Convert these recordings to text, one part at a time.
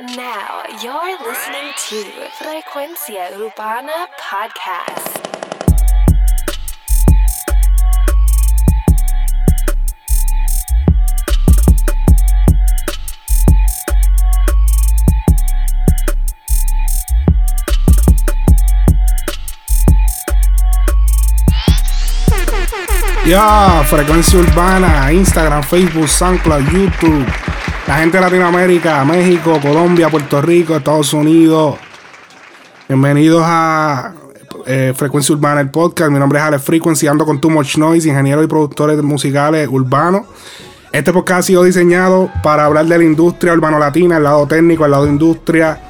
Now you're listening to Frecuencia Urbana Podcast. Ya, Frecuencia Urbana, Instagram, Facebook, SoundCloud, YouTube. La gente de Latinoamérica, México, Colombia, Puerto Rico, Estados Unidos. Bienvenidos a eh, Frecuencia Urbana, el podcast. Mi nombre es Alex Frequency, ando con Too Much Noise, ingeniero y productores musicales urbanos. Este podcast ha sido diseñado para hablar de la industria urbano-latina, el lado técnico, el lado industria,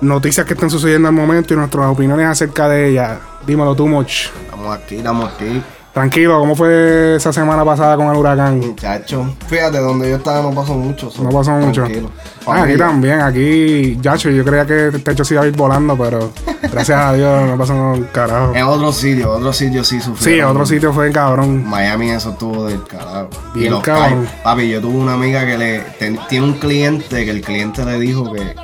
noticias que están sucediendo al momento y nuestras opiniones acerca de ellas. Dímelo, Too Much. Estamos aquí, estamos aquí. Tranquilo, ¿cómo fue esa semana pasada con el huracán? Muchacho, fíjate, donde yo estaba no pasó mucho. so, No pasó mucho. tranquilo. Ah, aquí también, aquí, Yacho, yo creía que el techo se iba a ir volando, pero gracias a Dios no pasó un carajo. En otro sitio, otro sitio sí sufrió. Sí, otro sitio fue cabrón. Miami eso estuvo del carajo. Bien y los cabrón. Papi, yo tuve una amiga que le ten- tiene un cliente que el cliente le dijo que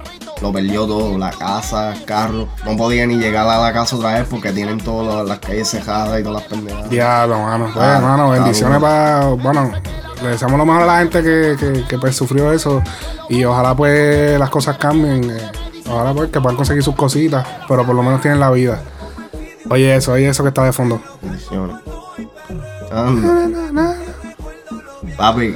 lo perdió todo, la casa, el carro. No podía ni llegar a la casa otra vez porque tienen todas las calles cejadas y todas las pendejadas. Diablo, mano. Pues, Ah, mano, está bendiciones para. Bueno, le deseamos lo mejor a la gente que, que, que, pues, sufrió eso. Y ojalá, pues, las cosas cambien. eh, ojalá, pues, que puedan conseguir sus cositas, pero por lo menos tienen la vida. Oye, eso, oye, eso que está de fondo. Bendiciones. Papi,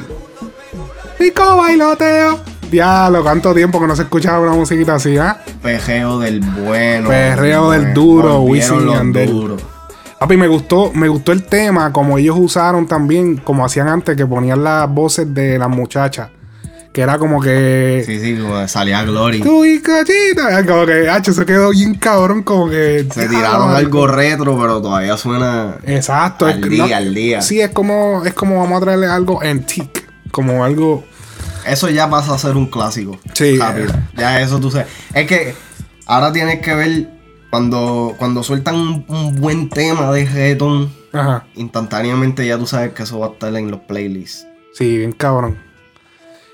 Pico bailoteo. Diablo, cuánto tiempo que no se escuchaba una musiquita así, ¿ah? perreo del bueno. Perreo del bueno. duro, Wisin y Yandel. duros. Papi, me gustó, me gustó el tema, como ellos usaron también, como hacían antes, que ponían las voces de las muchachas. Que era como que. Sí, sí, como salía Glory. Tu bizcochita. Como que, hacho, se quedó bien cabrón, como que. Se tiraron algo retro, pero todavía suena. Exacto. Al es, día, al día. Sí, es como, es como vamos a traerle algo antique. Como algo. Eso ya pasa a ser un clásico. Sí. Rápido. Ya eso tú sabes. Es que ahora tienes que ver cuando, cuando sueltan un, un buen tema de reggaeton, Ajá. instantáneamente ya tú sabes que eso va a estar en los playlists. Sí, bien cabrón.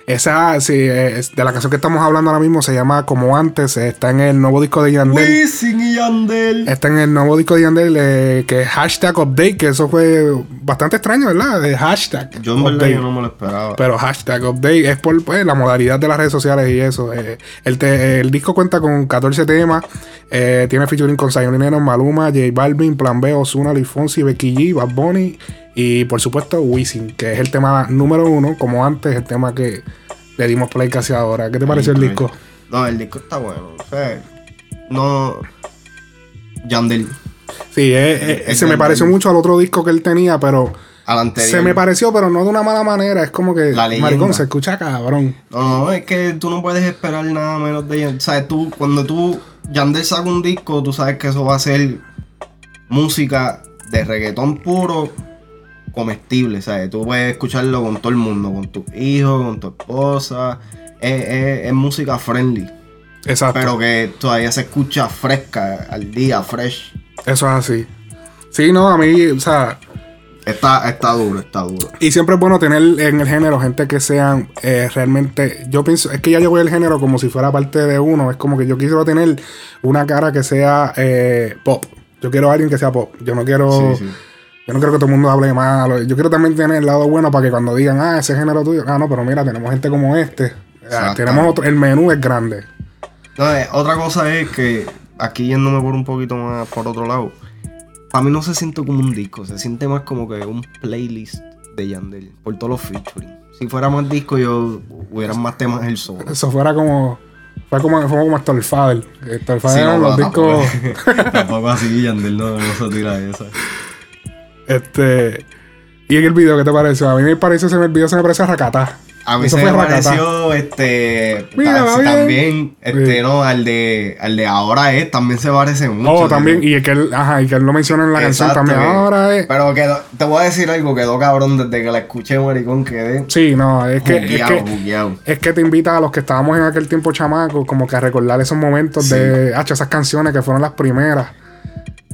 Esa, sí, es de la canción que estamos hablando ahora mismo se llama Como Antes. Está en el nuevo disco de Yandel. Wisin y Yandel. Está en el nuevo disco de Yandel eh, que es hashtag update, que eso fue bastante extraño, ¿verdad? De hashtag. Yo en verdad yo no me lo esperaba. Pero hashtag update es por pues, la modalidad de las redes sociales y eso. eh. el, te- el disco cuenta con 14 temas. eh, tiene featuring con Lennon, Maluma, J Balvin, Plan B, Ozuna, Luis Fonsi, Becky G, Bad Bunny y por supuesto Wisin, que es el tema número uno, como antes, el tema que le dimos play casi ahora. ¿Qué te pareció el disco? No, el disco está bueno. O sea, no. Yandel. Sí, eh, eh, se me pareció mucho al otro disco que él tenía, pero Al anterior. se me pareció, pero no de una mala manera. Es como que, La maricón, se escucha cabrón. No, no, es que tú no puedes esperar nada menos de Yandel. sabes tú, cuando tú, Yandel saca un disco, tú sabes que eso va a ser música de reggaetón puro, comestible, ¿sabes? Tú puedes escucharlo con todo el mundo, con tus hijos, con tu esposa. Es, es- es música friendly, Exacto. pero que todavía se escucha fresca, al día, fresh. Eso es así. Sí, no, a mí, o sea, Está, está duro, está duro. y siempre es bueno tener en el género gente que sean eh, realmente. Yo pienso, es que ya yo voy al género como si fuera parte de uno. Es como que yo quisiera tener una cara que sea eh, pop. Yo quiero a alguien que sea pop. Yo no quiero. Sí, sí. Yo no quiero que todo el mundo hable mal. Yo quiero también tener el lado bueno para que cuando digan, ah, ese género tuyo. Ah, no, pero mira, tenemos gente como este. Ah, tenemos otro. El menú es grande. Eh, otra cosa es que aquí yéndome por un poquito más por otro lado, para mí no se siente como un disco, se siente más como que un playlist de Yandel, por todos los featuring. Si fuera más disco, yo hubieran más temas el solo. Eso fuera como. Fue como, fue como hasta el Fader. Hasta el Fader Sí, eran no, los tampoco- discos. Tampoco así, Yandel no, no se tira esa. Este. Y en el video, ¿qué te pareció? A mí me parece, se me, el video se me parece a Rakatá. A mí Eso se me pareció, este, Mira, ta- también, este, Sí. no, al de, al de ahora es, también se parece mucho. Oh, también, y es que él, ajá, y que él lo menciona en la canción también. Ahora es. Pero quedó, te voy a decir algo, quedó cabrón desde que la escuché, maricón, quedé Sí, no, es que, es que, es que te invita a los que estábamos en aquel tiempo chamacos, como que a recordar esos momentos Sí. de, hacho, esas canciones que fueron las primeras.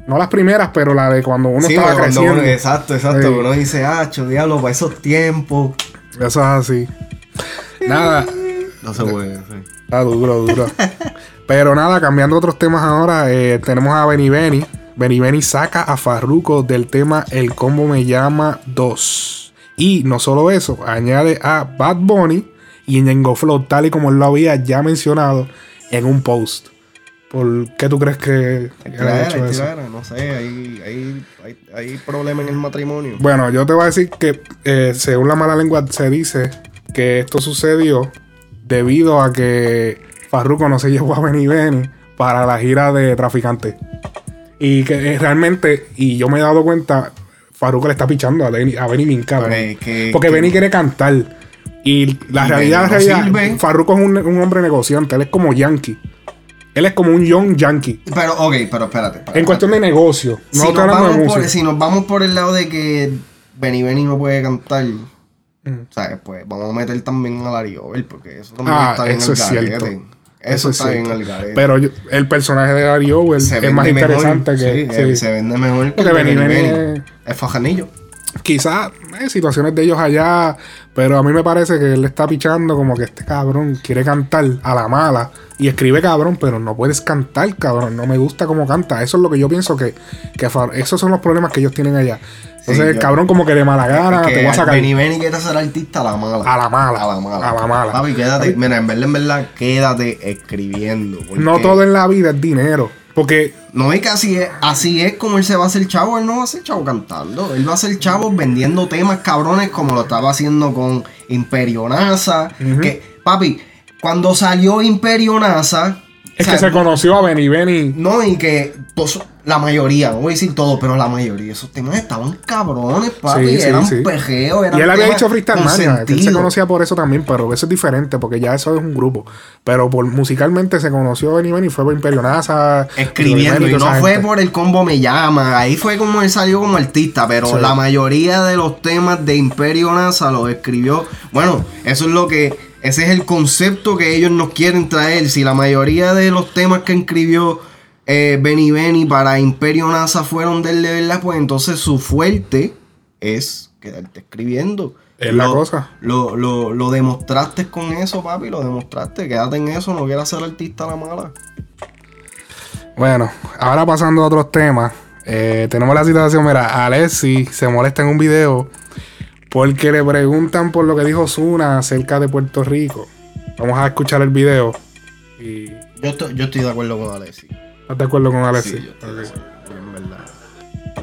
No las primeras, pero la de cuando uno Sí, estaba cuando creciendo. uno- exacto, exacto. Sí. Uno dice, ah, diablo, para esos tiempos. Eso es así. Nada. No se puede, sí. Está duro, duro. Pero nada, cambiando otros temas ahora, eh, tenemos a Benny Benny. Benny Benny saca a Farruko del tema El Combo Me Llama 2. Y no solo eso, añade a Bad Bunny y Ñengo Flow, tal y como él lo había ya mencionado en un post. ¿Por qué tú crees que ha hecho eso? no sé, hay, hay, hay, hay problema en el matrimonio. Bueno, yo te voy a decir que eh, según la mala lengua se dice que esto sucedió debido a que Farruko no se llevó a Benny Benny para la gira de Traficante. Y que eh, realmente, y yo me he dado cuenta, Farruko le está pichando a Benny, a Benny bien cabrón. Pero es que- Porque que- Benny quiere cantar. Y la Y realidad, no realidad. Farruko es un, un hombre negociante, él es como Yankee. Él es como un young Yankee. Pero, ok, pero espérate. espérate. En cuestión de negocio. No si, nos de vamos por, música. si nos vamos por el lado de que Benny Benny no puede cantar, Mm. ¿sabes? Pues vamos a meter también a Larry Over, porque eso también Ah, está bien eso al es cierto. Eso, Eso es está bien al garete. Pero yo- el personaje de Owl se es más mejor, interesante que. sí, se vende mejor que Benny Benny. Es fajanillo. Quizás eh, situaciones de ellos allá, pero a mí me parece que él está pichando como que este cabrón quiere cantar a la mala y escribe cabrón, pero no puedes cantar, cabrón. No me gusta cómo canta. Eso es lo que yo pienso que, que esos son los problemas que ellos tienen allá. Entonces, Sí, el yo- cabrón, como que de mala gana, te voy a sacar. Benny Benny quiere ser artista a la mala. A la mala. A la mala. A la mala. Papi, quédate. Mira, en verdad, en verdad, quédate escribiendo. porque- No todo en la vida es dinero. Porque No es que así es, así es como él se va a hacer chavo, él no va a ser chavo cantando, él va a ser chavo vendiendo temas cabrones como lo estaba haciendo con Imperio NASA, que papi, cuando salió Imperio NASA, es o que se conoció a Benny Benny. no, y que pues, la mayoría, no voy a decir todo, pero la mayoría de esos temas estaban cabrones, papi, Sí, sí, eran sí. pejeos, eran Y él había dicho Freestyle Mania, que él se conocía por eso también, pero eso es diferente, porque ya eso es un grupo. Pero por musicalmente se conoció Benny Benny, fue por Imperio NASA. escribiendo y toda no fue gente. por el combo me llama ahí fue como él salió como artista pero la mayoría de los temas de Imperio NASA los escribió bueno eso es lo que ese es el concepto que ellos nos quieren traer si la mayoría de los temas que escribió eh, Benny Benny para Imperio NASA fueron de él de verdad pues entonces su fuerte es quedarte escribiendo Es la Lo- cosa. Lo, lo, lo demostraste con eso, papi, lo demostraste. Quédate en eso, no quieras ser artista a la mala. Bueno, ahora pasando a otros temas. eh, tenemos la situación, mira, Alessi se molesta en un video porque le preguntan por lo que dijo Zuna acerca de Puerto Rico. Vamos a escuchar el video. Y Yo estoy, yo estoy de acuerdo con Alexi. ¿Estás de acuerdo con Alessi? Sí, yo estoy de Ok. acuerdo, en verdad.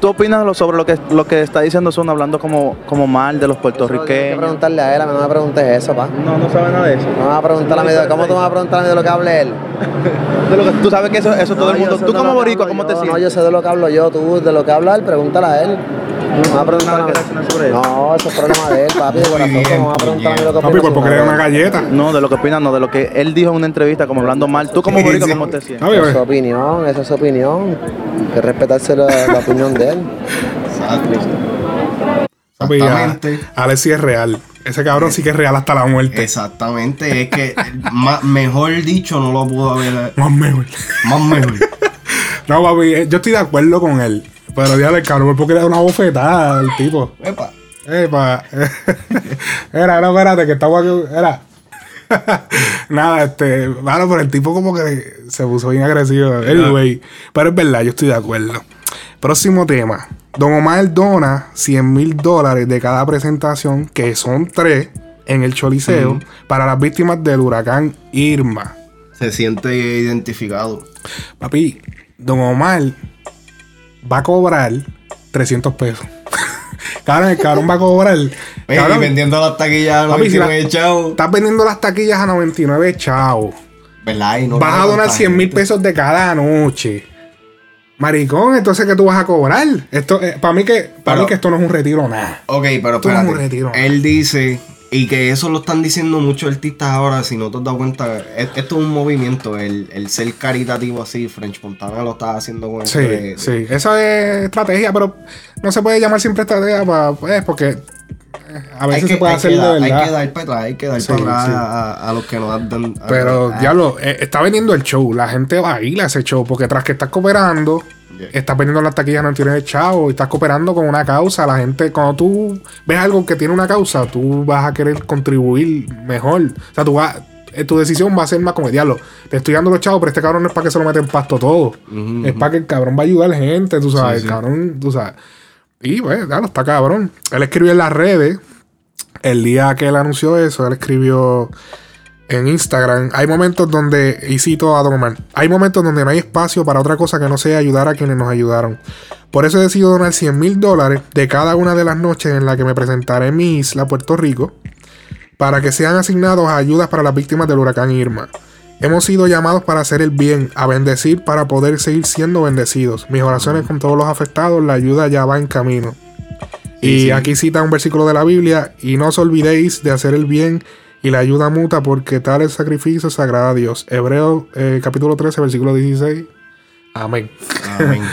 ¿Tú opinas lo- sobre lo que, lo que está diciendo Zuna hablando como, como mal de los Tienes que puertorriqueños? preguntarle a él, a mí no me preguntes eso, pa. No, no sabe nada de eso. No me vas a preguntar a mí de, ¿cómo tú me vas a preguntar a mí de lo que hable él? De lo que- tú sabes que eso, eso todo el mundo. Tú como que boricua, ¿cómo te sientes? No, yo sé de lo que hablo yo, tú de lo que habla él, pregúntale a él. No me vas a preguntar nada sobre eso. No, eso es problema de él, papi, de corazón. bien, ¿Cómo me vas a preguntar a mí lo que Papi, opina pues porque le una galleta. No, de lo que opinas, no, de lo que él dijo en una entrevista, como hablando mal. Tú como Sí, boricua, sí. ¿cómo te sientes? Esa es su opinión, esa es su opinión. Hay que respetarse la, la opinión de él. Exactamente. Alessi es real. Ese cabrón sí que es real hasta la muerte. Exactamente. Es que mejor dicho no lo pudo haber. Más mejor. Más mejor. No, papi, eh, yo estoy de acuerdo con él. Pero ya el cabrón, porque le da una bofetada al tipo. Epa. Epa. Era, no, espérate, que estaba aquí. Era. Nada, este. Bueno, pero el tipo como que se puso bien agresivo. Anyway. Pero es verdad, yo estoy de acuerdo. Próximo tema. Don Omar dona 100 mil dólares de cada presentación, que son tres, en el Choliseo, para las víctimas del huracán Irma. Se siente identificado. Papi, Don Omar va a cobrar 300 pesos. cabrón, el cabrón va a cobrar. Ey, cabrón, vendiendo las taquillas a Papi, si la- 99 chavos. estás vendiendo las taquillas a 99 chavos. ¿Verdad? Y no vas a donar tanta 100 mil pesos de cada noche. Maricón, entonces ¿qué tú vas a cobrar? Esto, para mí que, para Pero- mí que esto no es un retiro nada. Ok, pero Esto no es un retiro. Él dice, y que eso lo están diciendo muchos artistas ahora, si no te has dado cuenta, es- esto es un movimiento, el, el ser caritativo así, French Montana lo está haciendo con Sí, de- sí, eso es estrategia, pero no se puede llamar siempre estrategia para, pues, porque eh, a veces que, se puede hacer de verdad. hay que dar para atrás, hay que dar Sí, para atrás sí. a, a- los que nos dan. Pero, a- diablo, eh, está vendiendo el show. La gente va a ir a ese show. Porque tras que estás cooperando. Estás vendiendo las taquillas, no tienes chavo. Y estás cooperando con una causa. La gente, cuando tú ves algo que tiene una causa, tú vas a querer contribuir mejor. O sea, tú vas. eh, tu decisión va a ser más como diablo. Te estoy dando los chavos, pero este cabrón no es para que se lo meta en pasto todo. Es para que el cabrón va a ayudar a la gente, tú sabes. Sí, el cabrón, tú sabes. Y bueno, claro, está cabrón. Él escribió en las redes. El día que él anunció eso, él escribió en Instagram. Hay momentos donde, y cito a Don Omar, hay momentos donde no hay espacio para otra cosa que no sea ayudar a quienes nos ayudaron. Por eso he decidido donar 100 mil dólares de cada una de las noches en las que me presentaré en mi isla, Puerto Rico, para que sean asignados a ayudas para las víctimas del huracán Irma. Hemos sido llamados para hacer el bien, a bendecir para poder seguir siendo bendecidos. Mis oraciones con todos los afectados, la ayuda ya va en camino. y sí. aquí cita un versículo de la Biblia, y no os olvidéis de hacer el bien y la ayuda mutua, porque tal el sacrificio se agrada a Dios. Hebreo eh, capítulo 13, versículo 16. Amén. Amén.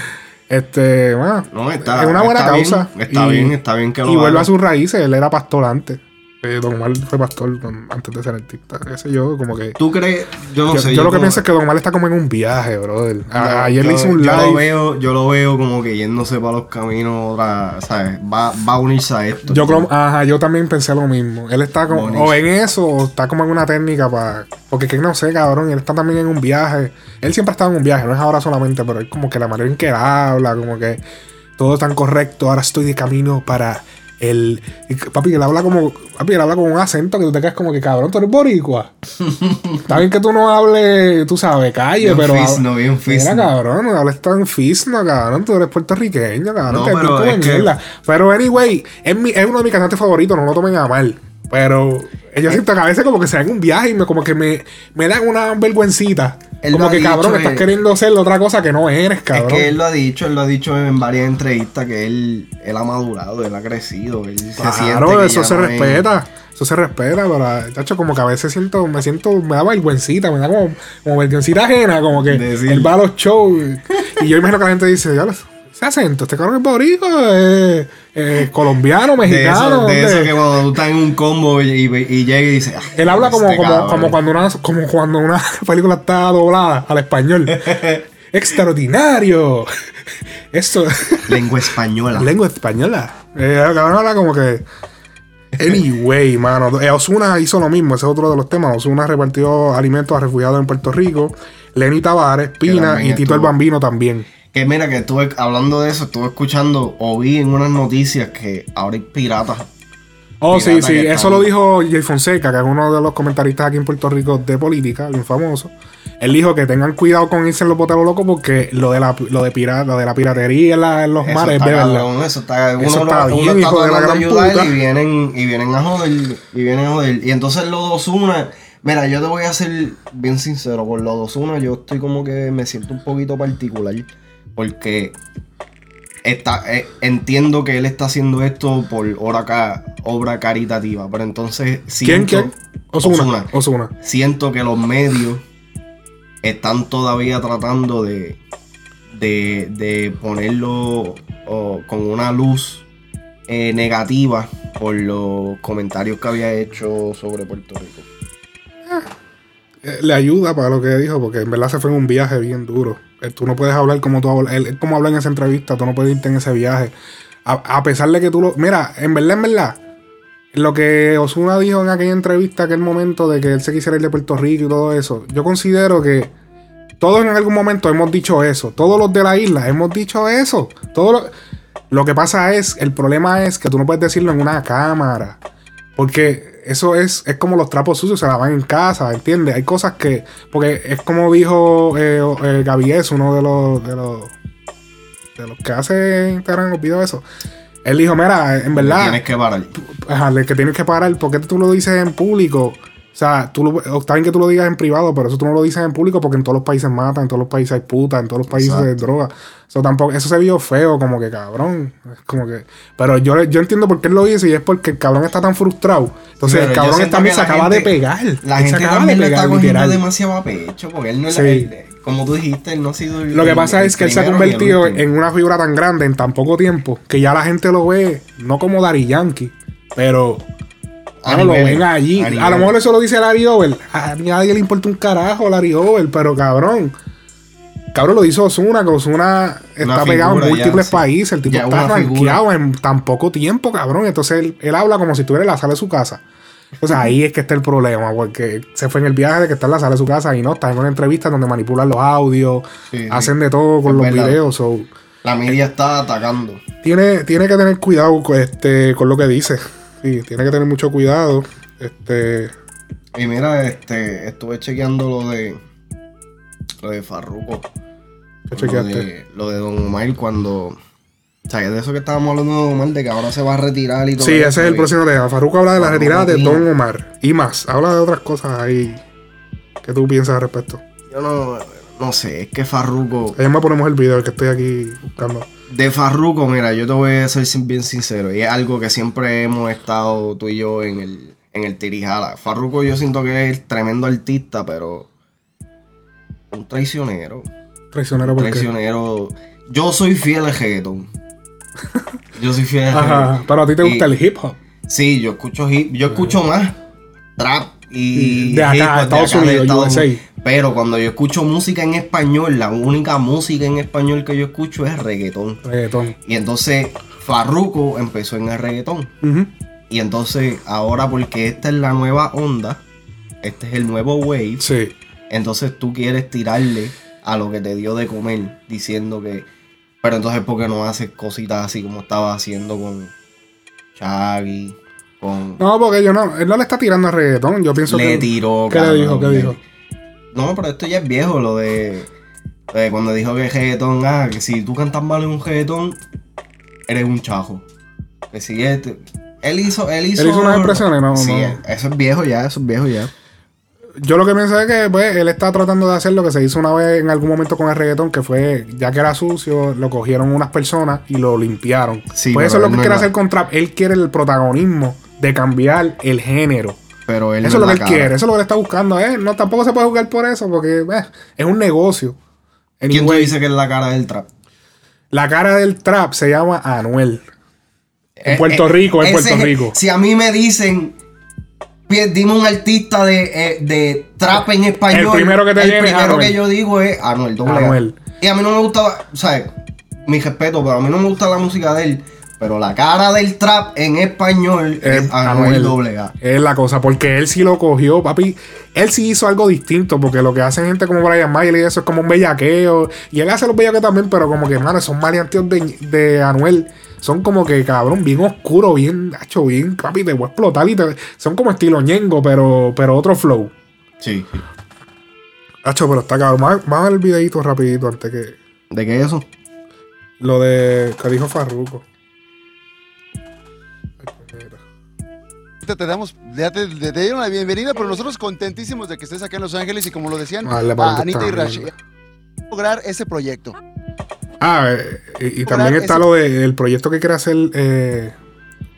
Este, bueno, No, está, es una buena está causa. Bien, está Y- bien, está bien que lo y vuelve haga. a sus raíces, él era pastor antes. Eh, Don Omar fue pastor con- antes de ser artista. Ese yo, como que. ¿Tú crees? Yo no yo, sé. yo lo que pienso es que Don Omar está como en un viaje, brother. A- yo- ayer le hice un yo Lo live. veo, yo lo veo como que yéndose para los caminos, otra, ¿sabes? Va, va a unirse a esto. Yo creo, ajá, yo también pensé lo mismo. Él está como, Bonito. o en eso, o está como en una técnica para. Porque que no sé, cabrón, él está también en un viaje. Él siempre ha estado en un viaje, no es ahora solamente, pero es como que la manera en que él habla, como que todo tan correcto. Ahora estoy de camino para el. Papi, él habla como. Papi, él habla con un acento que tú te quedas como que cabrón, tú eres boricua. está bien que tú no hables, tú sabes, calle, Bien pero. fisno, bien Mira, fisno. cabrón, no hables tan fisno, cabrón. Tú eres puertorriqueño, cabrón. No, que pero es que- mierda. Pero, anyway, es, mi- es uno de mis cantantes favoritos, no lo tomen a mal. Pero yo siento que a veces como que se dan un viaje y me, como que me, me dan una vergüencita. Él como que, cabrón, estás queriendo ser otra cosa que no eres, Es cabrón. que él lo ha dicho, él lo ha dicho en varias entrevistas que él, él ha madurado, él ha crecido, él se siente Claro, que eso se no es- respeta. Eso se respeta, pero, tacho, como que a veces siento, me siento, me da vergüencita, me da como, como vergüencita ajena, como que Decir. él va a los shows. Y, yo imagino que la gente dice, ya ese acento, este cabrón es boricua, es, es colombiano, De eso, mexicano. de eso ¿dónde?" que cuando tú estás en un combo y, y- y llega y dice, "Ah, Él habla como, este como, cabrón". como, cuando una, como cuando una película está doblada al español. Extraordinario. Esto. Lengua española. Lengua española. Eh, el cabrón habla como que. Anyway, mano. Eh, Osuna hizo lo mismo, ese es otro de los temas. Osuna repartió alimentos a refugiados en Puerto Rico. Lenny Tavares, Pina y Tito el. Bambino también. Que mira, que estuve hablando de eso, estuve escuchando o vi en unas noticias que ahora hay piratas. Oh, sí, sí. Eso están- lo dijo Jay Fonseca, que es uno de los comentaristas aquí en Puerto Rico de política, bien famoso. Él dijo que tengan cuidado con irse en los boteros locos porque lo de la, lo de pirata, lo de la piratería en, la- en los Eso mares es está de verdad. eso está, uno, Eso está uno bien, está hijo de la tratando gran ayudar puta. y vienen, y vienen a joder, y vienen a joder. Y entonces los dos una, mira, yo te voy a ser bien sincero, con los dos una yo estoy como que me siento un poquito particular, porque está, eh, entiendo que él está haciendo esto por obra, ca- obra caritativa, pero entonces ¿Quién? siento, ¿Quién? Osuna. Ozuna. Osuna. siento que los medios están todavía tratando de, de, de ponerlo oh, con una luz eh, negativa por los comentarios que había hecho sobre Puerto Rico. Eh, Le ayuda para lo que dijo, porque en verdad se fue en un viaje bien duro. Eh, Tú no puedes hablar como tú. Él, como habla en esa entrevista, tú no puedes irte en ese viaje. A, a pesar de que tú lo. Mira, en verdad, en verdad. Lo que Osuna dijo en aquella entrevista, aquel momento de que él se quisiera ir de Puerto Rico y todo eso, yo considero que todos en algún momento hemos dicho eso. Todos los de la isla hemos dicho eso. Todo lo, lo que pasa es, el problema es que tú no puedes decirlo en una cámara. Porque eso es, es como los trapos sucios se lavan en casa, ¿entiendes? Hay cosas que. Porque es como dijo eh, eh, Gavies, uno de los, de los. de los que hace Instagram los videos eso. Él dijo, mira, en verdad. Tienes que parar. Ajá, que tienes que parar, ¿por qué tú lo dices en público? O sea, tú lo, está bien que tú lo digas en privado, pero eso tú no lo dices en público porque en todos los países matan, en todos los países hay puta, en todos los países hay droga. Eso tampoco, eso se vio feo, como que cabrón. Como que. Pero yo, yo entiendo por qué él lo dice y es porque el cabrón está tan frustrado. Entonces Pero el cabrón también se acaba de gente- pegar. La Él se gente acaba también de le está pegar, cogiendo literal. demasiado a pecho, porque él no es Sí. él- como tú dijiste, él no ha sido el- Lo que el- pasa el es que él se ha el convertido en una figura tan grande en tan poco tiempo que ya la gente lo ve no como Dari Yankee, pero Ahora lo ven allí. a A, lo mejor eso lo dice Larry Over. A nadie le importa un carajo Larry Over, pero cabrón. Cabrón lo hizo Osuna, que Osuna está pegado en ya, múltiples sí. países. El tipo Ya está rankeado en tan poco tiempo, cabrón. Entonces él, él habla como si estuviera en la sala de su casa. Entonces ahí es que está el problema, porque se fue en el viaje de que está en la sala de su casa y no, está en una entrevista donde manipulan los audios, Sí, hacen de todo con los verdad. videos. so, La media está atacando. tiene, tiene que tener cuidado con, este, con lo que dice. Sí, tiene que tener mucho cuidado. Este, Y mira, este, estuve chequeando lo de lo de Farruko. ¿qué Lo chequeaste? de, lo de Don Omar cuando. O sea, de eso que estábamos hablando de Don Omar, de que ahora se va a retirar y todo. Sí, ese es el próximo tema. Farruko habla de la retirada de. Don Omar y más. Habla de otras cosas ahí. ¿Qué tú piensas al respecto? Yo no, no sé, es que Farruko. Ayer me ponemos el video que estoy aquí buscando. De Farruko, mira, yo te voy a ser bien sincero. Y es algo que siempre hemos estado tú y yo en el, en el tirijala. Farruko yo siento que es tremendo artista, pero. Un traicionero. Traicionero porque. Traicionero. Yo soy fiel al reggaetón. Yo soy fiel al Ajá, pero a ti te gusta Y- el hip hop. Sí, yo escucho hip, yo escucho más trap y De acá, hip hop Estados acá de Unidos, Estados USA. Unidos. Pero cuando yo escucho música en español, la única música en español que yo escucho es reggaetón. Reggaetón. Y entonces Farruko empezó en el reggaetón. Y entonces ahora porque esta es la nueva onda, este es el nuevo wave, Sí. entonces tú quieres tirarle a lo que te dio de comer, diciendo que... Pero entonces ¿por qué no haces cositas así como estaba haciendo con Shaggy? Con... No, porque yo no. Él no le está tirando a reggaetón. Yo pienso le que. tiró. ¿Qué le dijo? ¿Qué le- dijo? No, pero esto ya es viejo, lo de, cuando dijo que reggaetón, ah, que si tú cantas mal en un reggaetón, eres un chajo. Que si este, él hizo, él hizo. Él hizo unas expresiones, no, Sí, no. eso es viejo ya, eso es viejo ya. Yo lo que pienso es que pues, él está tratando de hacer lo que se hizo una vez en algún momento con el reggaetón, que fue, ya que era sucio, lo cogieron unas personas y lo limpiaron. Sí, pues eso es lo que quiere hacer con Trap. Él quiere el protagonismo de cambiar el género. Pero él Eso es lo que él cara. quiere, eso es lo que él está buscando. ¿eh? No, tampoco se puede jugar por eso, porque eh, es un negocio. ¿Quién Anyway, dice que es la cara del trap? La cara del trap se llama Anuel. En Eh, Puerto eh, Rico, en Puerto Rico. Si a mí me dicen, "Pi- dime un artista de, de trap en español. El primero que te el es primero que yo digo es Anuel. Y a mí no me gusta, o sea, mi respeto, pero a mí no me gusta la música de él. Pero la cara del trap en español es, Es Anuel Anuel. doble A. Es la cosa, porque él sí lo cogió, papi. Él sí hizo algo distinto, porque lo que hacen gente como Brian Mayer y eso es como un bellaqueo. Y él hace los bellaqueos también, pero como que, mano, son maleanteos de, de Anuel. Son como que, cabrón, bien oscuro, bien, hacho, bien, papi, te voy a explotar. Y te- son como estilo ñengo, pero, pero otro flow. Sí. Hacho, pero está cabrón. A ver el videito rapidito antes que. ¿De qué es eso? Lo de que dijo Farruko. Te, te damos, ya te, te- te dieron la bienvenida, pero nosotros contentísimos de que estés acá en Los Ángeles y como lo decían Vale, para a Anita y está Rashid, lograr ese proyecto. Ah, eh, y, también está ese- lo del proyecto que quiere hacer eh,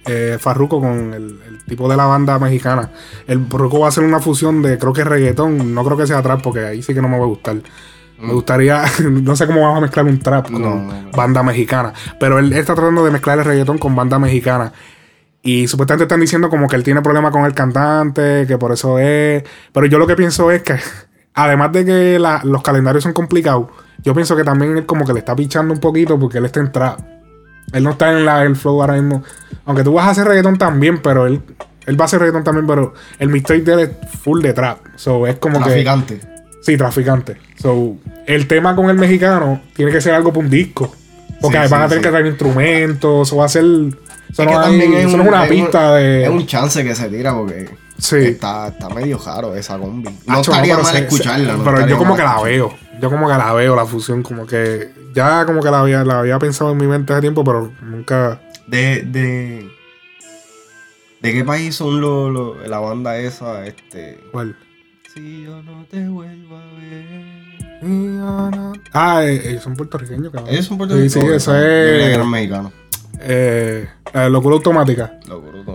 eh, Farruko con el, el tipo de la banda mexicana. El Farruko va a hacer una fusión de, creo que reggaetón, no creo que sea trap, porque ahí sí que no me va a gustar. Me gustaría, no sé cómo vamos a mezclar un trap con No, no, no. banda mexicana, pero él está tratando de mezclar el reggaetón con banda mexicana. Y supuestamente están diciendo como que él tiene problemas con el cantante, que por eso es. Pero yo lo que pienso es que, además de que la- los calendarios son complicados, yo pienso que también él como que le está pichando un poquito porque él está en trap. Él no está en la, el flow ahora mismo. Aunque tú vas a hacer reggaetón también, pero él, él va a hacer reggaetón también, pero el mixtape de él es full de trap. So es como que. Traficante. Sí, traficante. So, el tema con el mexicano tiene que ser algo para un disco. Porque Sí, van sí, a tener sí. que traer instrumentos, eso va a ser. Eso, no, hay- es eso un- no es una un- pista de. Es un chance que se tira porque Sí. está, está medio raro esa combi. No Acho, estaría mal se- escucharla. se- no pero yo como que la veo. Yo como que la veo, la fusión. Como que. Ya como que la había, la había pensado en mi mente hace tiempo, pero nunca. De, de, ¿De qué país son los- la banda esa? Este. ¿Cuál? Si yo no te vuelvo a ver. Ah, eh, ellos son puertorriqueños, cabrón. Ellos son puertorriqueños. sí, eso Yo creía que es. eran mexicanos. Eh, eh, locura automática.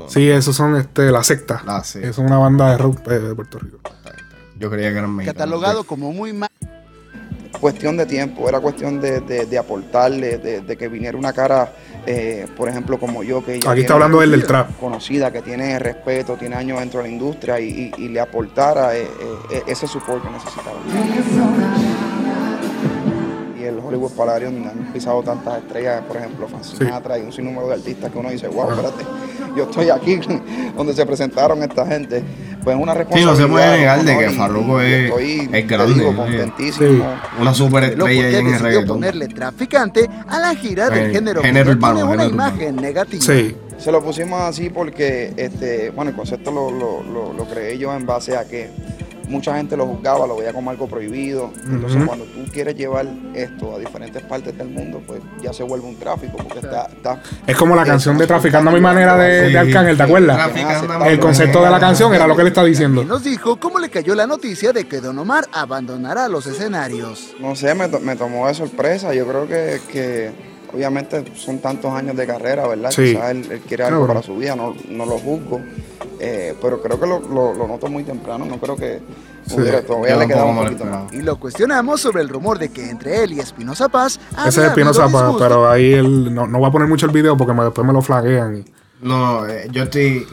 Sí, esos son este, la secta. La sí. Es una banda de rock eh, de Puerto Rico. Yo creía que eran mexicanos. Catalogado como muy mal. cuestión de tiempo, era cuestión de, de- de aportarle, de, de que viniera una cara, eh, por ejemplo, como yo, que ya Aquí está hablando él del trap. conocida, que tiene respeto, tiene años dentro de la industria y, y- y le aportara eh, eh, ese support que necesitaba. Hollywood Palladium han pisado tantas estrellas, por ejemplo, Frank Sinatra y un sinnúmero de artistas que uno dice, wow, espérate. yo estoy aquí donde se presentaron esta gente. Pues es una Sí, responsabilidad. no se puede negar de que Farruko es, estoy, es grande. digo, contentísimo. Una Lo superestrella en el reggaetón. ponerle traficante a la gira del Eh, género, género urbano, tiene una género urbano. imagen negativa. Sí. Se lo pusimos así porque, este, bueno, el concepto lo, lo, lo, lo creé yo en base a que mucha gente lo juzgaba, lo veía como algo prohibido. Entonces, cuando tú quieres llevar esto a diferentes partes del mundo, pues ya se vuelve un tráfico porque está... está Es como la canción de Traficando a mi manera de, Sí, de Arcángel, ¿te acuerdas? Traficando El concepto de la canción era lo que él está diciendo. Y nos dijo cómo le cayó la noticia de que Don Omar abandonará los escenarios. No sé, me, to- me tomó de sorpresa. Yo creo que, que obviamente son tantos años de carrera, ¿verdad? Sí. Quizás él, él quiere algo para su vida, no, no lo juzgo. Eh, pero creo que lo, lo, lo noto muy temprano. No creo que hubiera, todavía le quedaba un poquito más. Y lo cuestionamos sobre el rumor de que entre él y Espinosa Paz Ese es Espinosa, habido pa- disgusto. pero ahí él no, no va a poner mucho el video porque me- después me lo flaguean. No, eh, yo estoy.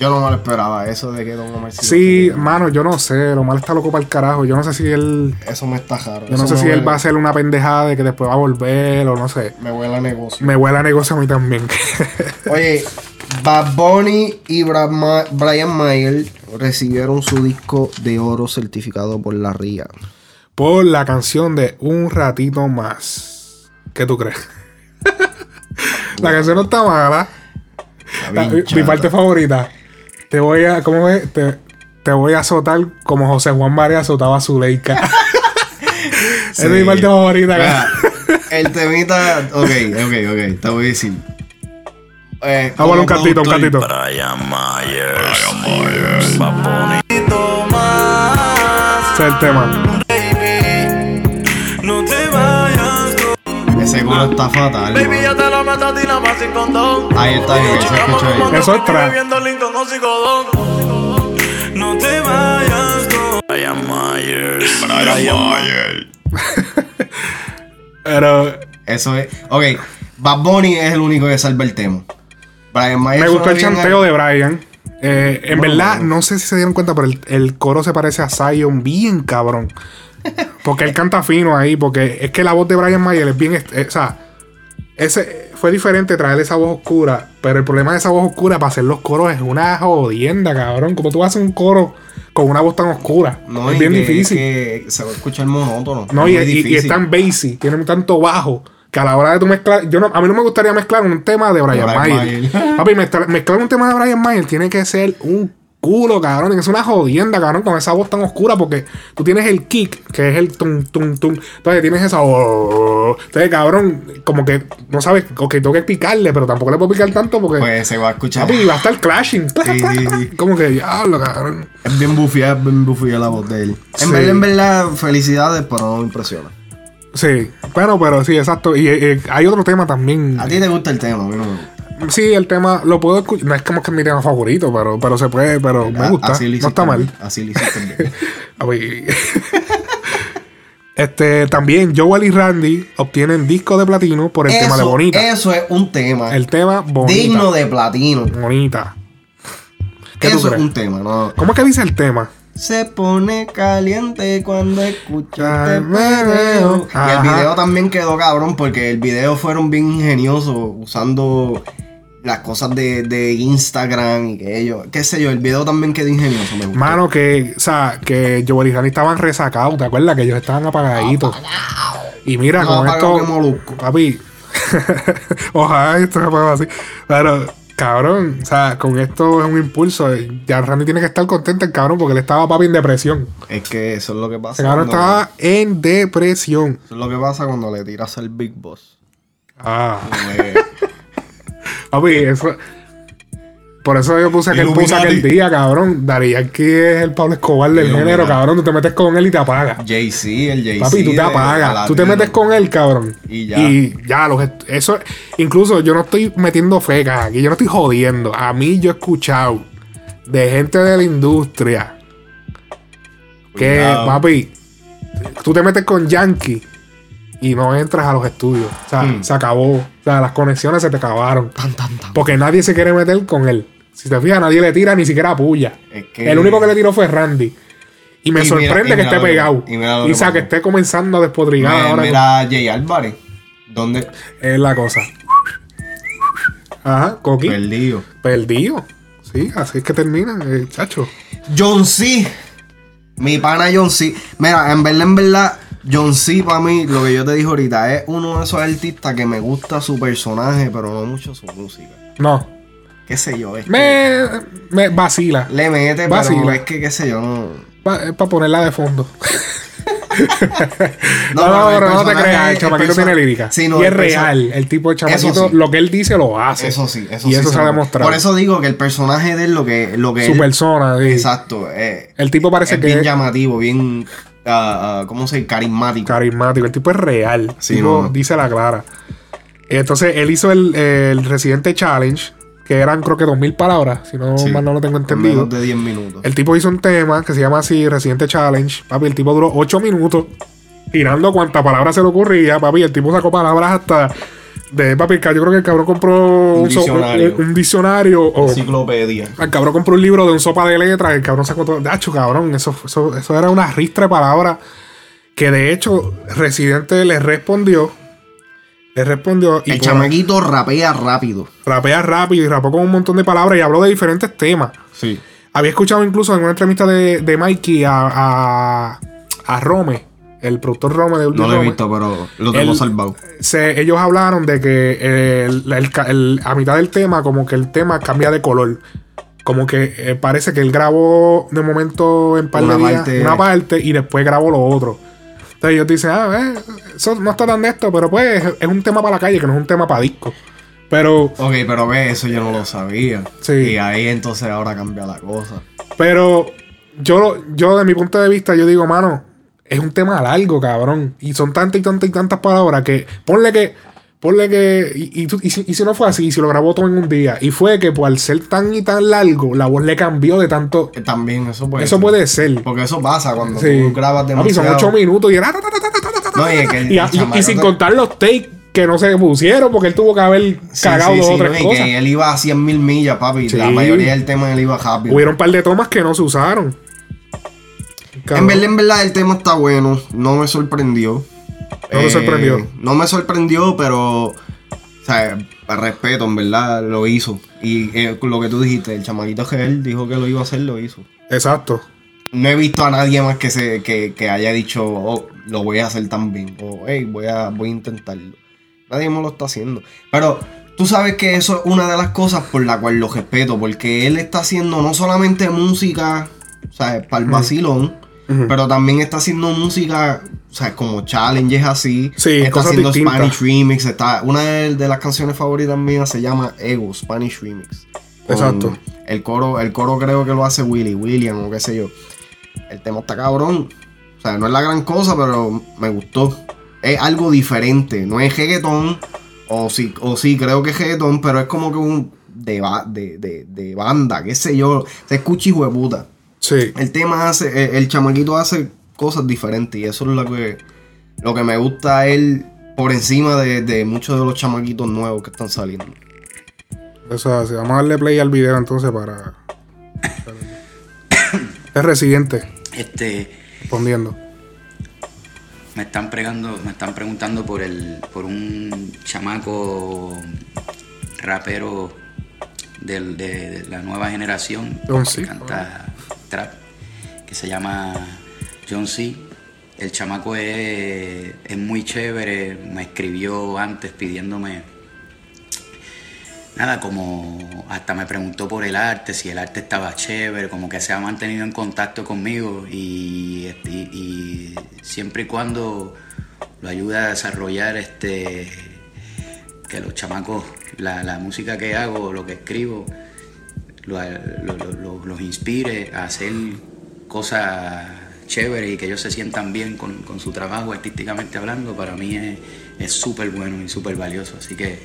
Yo no me lo esperaba, eso de que Don Omar sí quería. mano, yo no sé. Lo mal está loco para el carajo. Yo no sé si él. Eso me está raro. Yo no sé si él va a hacer una pendejada de que después va a volver o no sé. Me huele a negocio. Me huele a negocio a mí también. Oye, Bad Bunny y Bra- Brian Mayer recibieron su disco de oro certificado por la RIA. Por la canción de Un Ratito Más. ¿Qué tú crees? la canción no está mala. La- mi parte favorita. Te voy a. ¿Cómo es? Te, te voy a azotar como José Juan María azotaba a Zuleika. Esa es mi parte favorita. Mira, el temita. Ok, ok, ok. Te voy a decir. Eh, Vamos a un cantito, un cantito. Ese es el tema. Ese coro está fatal. baby, ya te lo meto a ti nada más sin condón. Ahí está bien, se escucha bien. Eso es trap. Con. No te vayas, no. Brian Myers. Brian Myers. Pero Eso es. Ok, Bad Bunny es el único que salva el tema. Brian me gustó el chanteo de Brian. Eh, en Bueno, verdad, bueno. no sé si se dieron cuenta, pero el, el coro se parece a Zion bien cabrón. Porque él canta fino ahí, porque es que la voz de Brian Mayer es bien... eh, o sea, ese, fue diferente traer esa voz oscura, pero el problema de esa voz oscura para hacer los coros es una jodienda, cabrón. Como tú haces un coro con una voz tan oscura. No, es bien que- difícil. que se va a escuchar monótono. No, y, y- es tan bassy, tiene tanto bajo, que a la hora de tú mezclar, yo no, a mí no me gustaría mezclar un tema de Brian, Brian Mayer. Mayer. Papi, mezclar, mezclar un tema de Brian Mayer tiene que ser un culo, cabrón, ser una jodienda, cabrón, con esa voz tan oscura, porque tú tienes el kick, que es el tum, tum, tum, entonces tienes esa... oh, entonces, cabrón, como que no sabes, ok, tengo que picarle, pero tampoco le puedo picar tanto porque... Pues se va a escuchar. Papi, va a estar clashing. Sí, sí. Como que diablo, cabrón. Es bien bufía, es bien bufía la voz de él. En verdad, en verdad, felicidades, pero no me impresiona. Sí, bueno, pero sí, exacto. Y eh, hay otro tema también. A ti te gusta el tema, gusta. Sí, el tema lo puedo escuchar. No es como que es mi tema favorito, pero, pero se puede, pero me A- gusta. así No está mal. Así lo hiciste este, también Joel y Randy obtienen disco de platino por el tema de Bonita. Eso es un tema El tema Bonita. digno de platino. Bonita. ¿Qué tú Eso es crees? un tema, ¿no? ¿Cómo es que dice el tema? Se pone caliente cuando escucha este veo. Y el video también quedó cabrón porque el video fueron bien ingeniosos usando las cosas de, de Instagram y que ellos, qué sé yo, el video también quedó ingenioso, me gustó. Mano, que, o sea, que Joel y Randy estaban resacados, ¿te acuerdas? Que ellos estaban apagaditos. Y mira, No, con apagado esto. Papi. Ojalá esto se así. Pero, cabrón, o sea, con esto es un impulso. Ya Randy tiene que estar contento, el cabrón, porque él estaba, papi, en depresión. Es que eso es lo que pasa. El cabrón estaba en depresión. Eso es lo que pasa cuando le tiras al Big Boss. Ah, papi, eso. Por eso yo puse aquel, puse aquel día, cabrón. Dari Yankee es el Pablo Escobar del Illuminati. género, cabrón. Tú te metes con él y te apagas. Jay-Z, el Jay-Z. Papi, tú te apagas. Tú te metes con él, cabrón. Y ya. Y ya, los eso. Incluso yo no estoy metiendo fecas aquí. Yo no estoy jodiendo. A mí yo he escuchado de gente de la industria que, Cuidado. papi, tú te metes con Yankee y no entras a los estudios. O sea, Hmm. se acabó. O sea, las conexiones se te acabaron. Porque nadie se quiere meter con él. Si te fijas, nadie le tira ni siquiera puya. Es que- El único que le tiró fue Randy. Y me Y mira- sorprende y que esté que- pegado. y mira que esté comenzando a despodrigar Mira, ahora. mira a Jay Álvarez. ¿Dónde? Es la cosa. Ajá, Coqui. Perdido. Perdido. Sí, así es que termina, eh, chacho. John C. Mi pana John C. Mira, en verdad, en verdad, John C. para mí, lo que yo te dije ahorita, es uno de esos artistas que me gusta su personaje, pero no mucho su música. No. Qué sé yo, es que Me, vacila. le mete, Vacila. pero es que, qué sé yo, no. para ponerla de fondo. No, no, el pero no te creas, el chamaquito tiene lírica. Sí, no, y es el real. El tipo de chamaquito, sí. lo que él dice lo hace. Eso sí, eso y sí. eso se ha demostrado. Por eso digo que el personaje de él, lo que, lo que Su él- persona. sí. Exacto. eh, El tipo parece es que bien es llamativo, bien. ah, ah, ¿Cómo se dice? Carismático. carismático. El tipo es real. Sí, tipo no. dice la clara. Entonces, él hizo el, el Residente Challenge, que eran creo que 2000 palabras, si no Sí. mal no lo tengo En entendido. menos de 10 minutos. El tipo hizo un tema que se llama así Residente Challenge. Papi, el tipo duró 8 minutos tirando cuantas palabras se le ocurría. Papi, el tipo sacó palabras hasta de papi. Yo creo que el cabrón compró Un diccionario. un diccionario o Enciclopedia. el cabrón compró un libro de un sopa de letras. El cabrón sacó todo. Dacho, cabrón. Eso, eso, eso era una ristra de palabras que de hecho Residente le respondió. Le respondió y El por- chamaquito rapea rápido. rapea rápido y rapó con un montón de palabras y habló de diferentes temas. Sí. Había escuchado incluso en una entrevista de, de Mikey a, a, a Rome, el productor Rome de No lo he Rome. visto, pero lo tengo salvado. Se- ellos hablaron de que el- el- el- a mitad del tema, como que el tema cambia de color. Como que eh, parece que él grabó de momento en par de días parte- una parte y después grabó lo otro. Entonces ellos dicen, ah, eh, eso no está tan de esto, pero pues es un tema para la calle, que no es un tema para disco. Pero Ok, pero ve, eso yo no lo sabía. Sí. Y ahí entonces ahora cambia la cosa. Pero yo, yo de mi punto de vista, yo digo, mano, es un tema largo, cabrón. Y son tantas y tantas y tantas palabras que ponle que, ponle que, y, y si, y si no fue así, si lo grabó todo en un día, y fue que por ser tan y tan largo, la voz le cambió de tanto. También eso puede Eso ser. puede ser. Porque eso pasa cuando Sí. tú grabas Papi, son demasiado. ocho minutos y era. No, y es que sin te- contar los takes que no se pusieron, porque él tuvo que haber cagado sí, dos sí, o tres no, y cosas. que él iba a 100 mil millas, papi. La mayoría del tema él iba rápido. Hubieron un par de tomas que no se usaron. En verdad, en verdad, el tema está bueno. No me sorprendió. No te sorprendió. No me sorprendió, pero. O sea, respeto, en verdad, lo hizo. Y eh, lo que tú dijiste, el chamaquito que él dijo que lo iba a hacer, lo hizo. Exacto. No he visto a nadie más que se que, que haya dicho, oh, lo voy a hacer también. O, hey, voy a, voy a intentarlo. Nadie más lo está haciendo. Pero tú sabes que eso es una de las cosas por la cual lo respeto. Porque él está haciendo no solamente música, o sea, para el vacilón. Pero también está haciendo música, o sea, como challenges así. Sí, está cosas haciendo distintas. Spanish Remix. Está, una de, de las canciones favoritas mías se llama Ego, Spanish Remix. Exacto. El coro, el coro creo que lo hace Willy, William o qué sé yo. El tema está cabrón. O sea, no es la gran cosa, pero me gustó. Es algo diferente. No es reggaetón. O sí, o sí, creo que es reggaetón, pero es como que un de, ba- de, de, de banda, qué sé yo. Se escucha hijo de puta. Sí. El tema hace, el, el chamaquito hace cosas diferentes y eso es lo que, lo que me gusta a él por encima de, de muchos de los chamaquitos nuevos que están saliendo. Eso es así. Vamos a darle play al video entonces para. es residente Este, respondiendo. me están pregando, me están preguntando por el, por un chamaco rapero del- de, de la nueva generación C. que canta que se llama John C. El chamaco es, muy chévere, me escribió antes pidiéndome nada, como hasta me preguntó por el arte, si el arte estaba chévere, como que se ha mantenido en contacto conmigo y, siempre y cuando lo ayuda a desarrollar este que los chamacos, la música que hago, lo que escribo, lo- lo- lo- los inspire a hacer cosas chéveres y que ellos se sientan bien con, con su trabajo artísticamente hablando, para mí es- súper bueno y súper valioso. Así que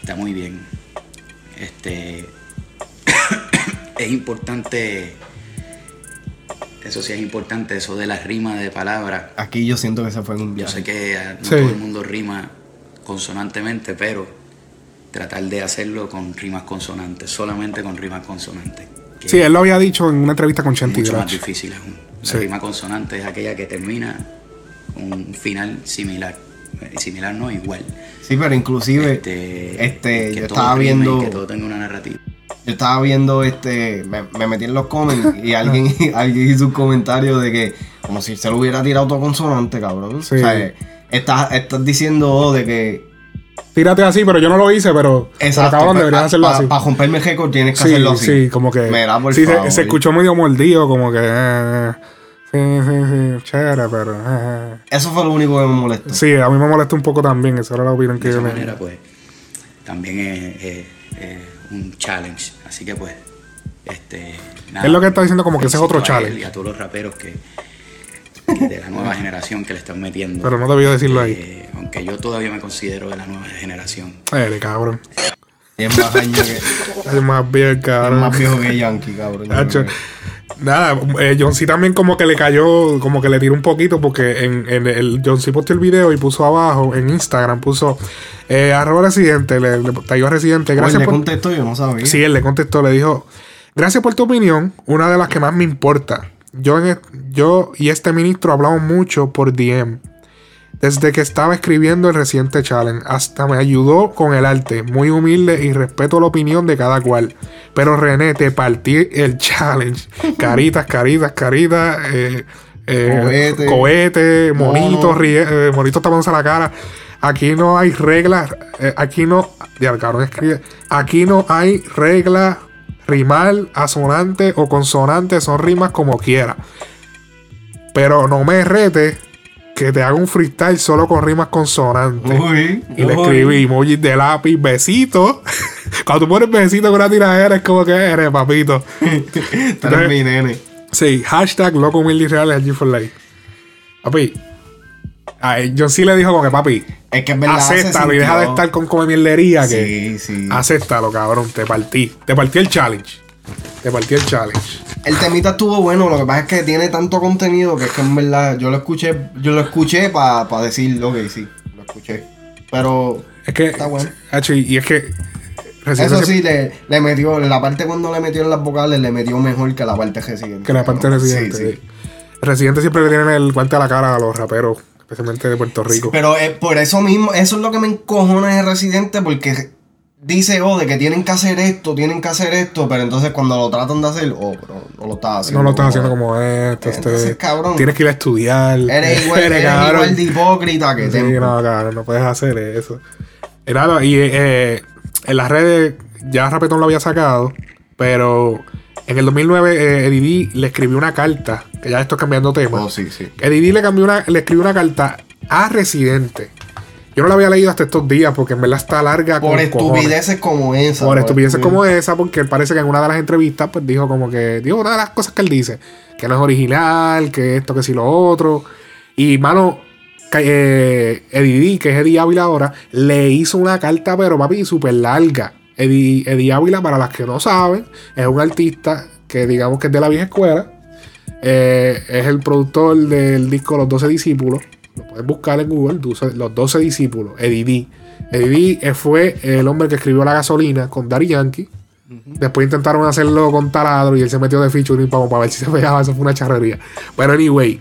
está muy bien. Este, es importante, eso sí es importante, eso de las rimas de palabras. Aquí yo siento que se fue en un Yo viaje. sé que eh, no Sí. todo el mundo rima consonantemente, pero tratar de hacerlo con rimas consonantes, solamente con rimas consonantes. Sí, él lo había dicho en una entrevista con es Chanti mucho más difícil aún. La Sí. rima consonante es aquella que termina con un final similar. eh, similar no, igual. Sí, pero inclusive, Este, este, que yo todo estaba viendo, que todo tenga una narrativa. yo estaba viendo, este, me, me metí en los comments y alguien, alguien hizo un comentario de que, como si se lo hubiera tirado todo consonante, cabrón. Sí. O sea, estás, estás diciendo oh, de que, Tírate así, pero yo no lo hice, pero. pero cabrón, deberían hacerlo así. Para romperme el récord tienes que Sí, hacerlo así. sí, como que. Mira, por sí, se- favor. se, escuchó medio mordido, como que. eh, sí, sí, sí, chévere, pero. eh. Eso fue lo único que me molestó. Sí, a mí me molesta un poco también. Esa era la opinión que De yo esa tenía. manera, pues, también es, es- es un challenge. Así que, pues, este. Es lo que está diciendo, como que ese es otro challenge. Y a todos los raperos que, que de la nueva generación que le están metiendo. Pero no debió decirlo ahí. Eh, aunque yo todavía me considero de la nueva generación. Eh, cabrón. Y es más año que. Es más bien, es cabrón. más viejo que Yankee, cabrón. Hacho, Nada, eh, John C también como que le cayó, como que le tiró un poquito porque en, en el John C posteó el video y puso abajo en Instagram, puso eh, arroba residente, le, le a residente, Oye, gracias le por... contestó, yo no sabía. Sí, él le contestó, le dijo, gracias por tu opinión, una de las que más me importa. Yo, yo y este ministro hablamos mucho por DM. Desde que estaba escribiendo el reciente challenge, hasta me ayudó con el arte. Muy humilde y respeto la opinión de cada cual. Pero René, te partí el challenge. Caritas, caritas, caritas. Eh, eh, Cohete. cohete, monitos, eh, monitos tapándose la cara. Aquí no hay reglas. eh, aquí no. Ya, el cabrón escribe. Aquí no hay reglas. Rimar, asonante o consonante son rimas como quiera. Pero no me rete que te haga un freestyle solo con rimas consonantes. Uy, Y le uy. escribí emojis de lápiz, besito. Cuando tú pones besito con una tiradera es como que eres, papito. Tú eres mi nene. Sí, hashtag loco humilde y real G for life. Papi. Ay, John sí le dijo como que papi, Es que es verdad. se acéptalo y deja de estar con come mierdería que Sí, sí. acéptalo, cabrón, te partí. Te partí el challenge. Te partí el challenge. El temita estuvo bueno, lo que pasa es que tiene tanto contenido que es que en verdad yo lo escuché, yo lo escuché para decir, ok, sí, lo escuché. Pero Es que Está bueno. Y, es que eso sí, le, le metió, la parte cuando le metió en las vocales, le metió mejor que la parte residente. que la parte ¿no? residente. Sí, sí. sí. Residente siempre le tienen el guante a la cara a los raperos, especialmente de Puerto Rico. Pero eh, por eso mismo, eso es lo que me encojona de Residente, porque dice, oh, de que tienen que hacer esto, tienen que hacer esto, pero entonces cuando lo tratan de hacer, oh, pero no lo estás haciendo. no lo estás haciendo como esto. Entonces, este, cabrón. Tienes que ir a estudiar. Eres igual, eres igual de hipócrita que Sí, Tempo. no, cabrón, no puedes hacer eso. Y nada, y eh, en las redes ya Rapetón lo había sacado, pero en el 2009 eh, Eddie D le escribió una carta, que ya esto es cambiando tema. Oh, sí, sí. Eddie D le, cambió una, le escribió una carta a Residente. Yo no la había leído hasta estos días porque en verdad está larga. Por estupideces como esa. por estupideces como esa, porque él parece que en una de las entrevistas, pues dijo como que, dijo una de las cosas que él dice, que no es original, que esto, que si lo otro. Y, mano, eh, Eddie D, que es Eddie Ávila ahora, le hizo una carta, pero papi, súper larga. Eddie, Eddie Ávila, para las que no saben, es un artista que digamos que es de la vieja escuela. Eh, es el productor del disco Los 12 Discípulos. Lo pueden buscar en Google, 12 Los 12 Discípulos, Eddie D. Eddie D eh, fue el hombre que escribió La Gasolina con Daddy Yankee. Después intentaron hacerlo con Taladro y él se metió de featuring para, para ver si se pegaba. Eso fue una charrería. Pero anyway,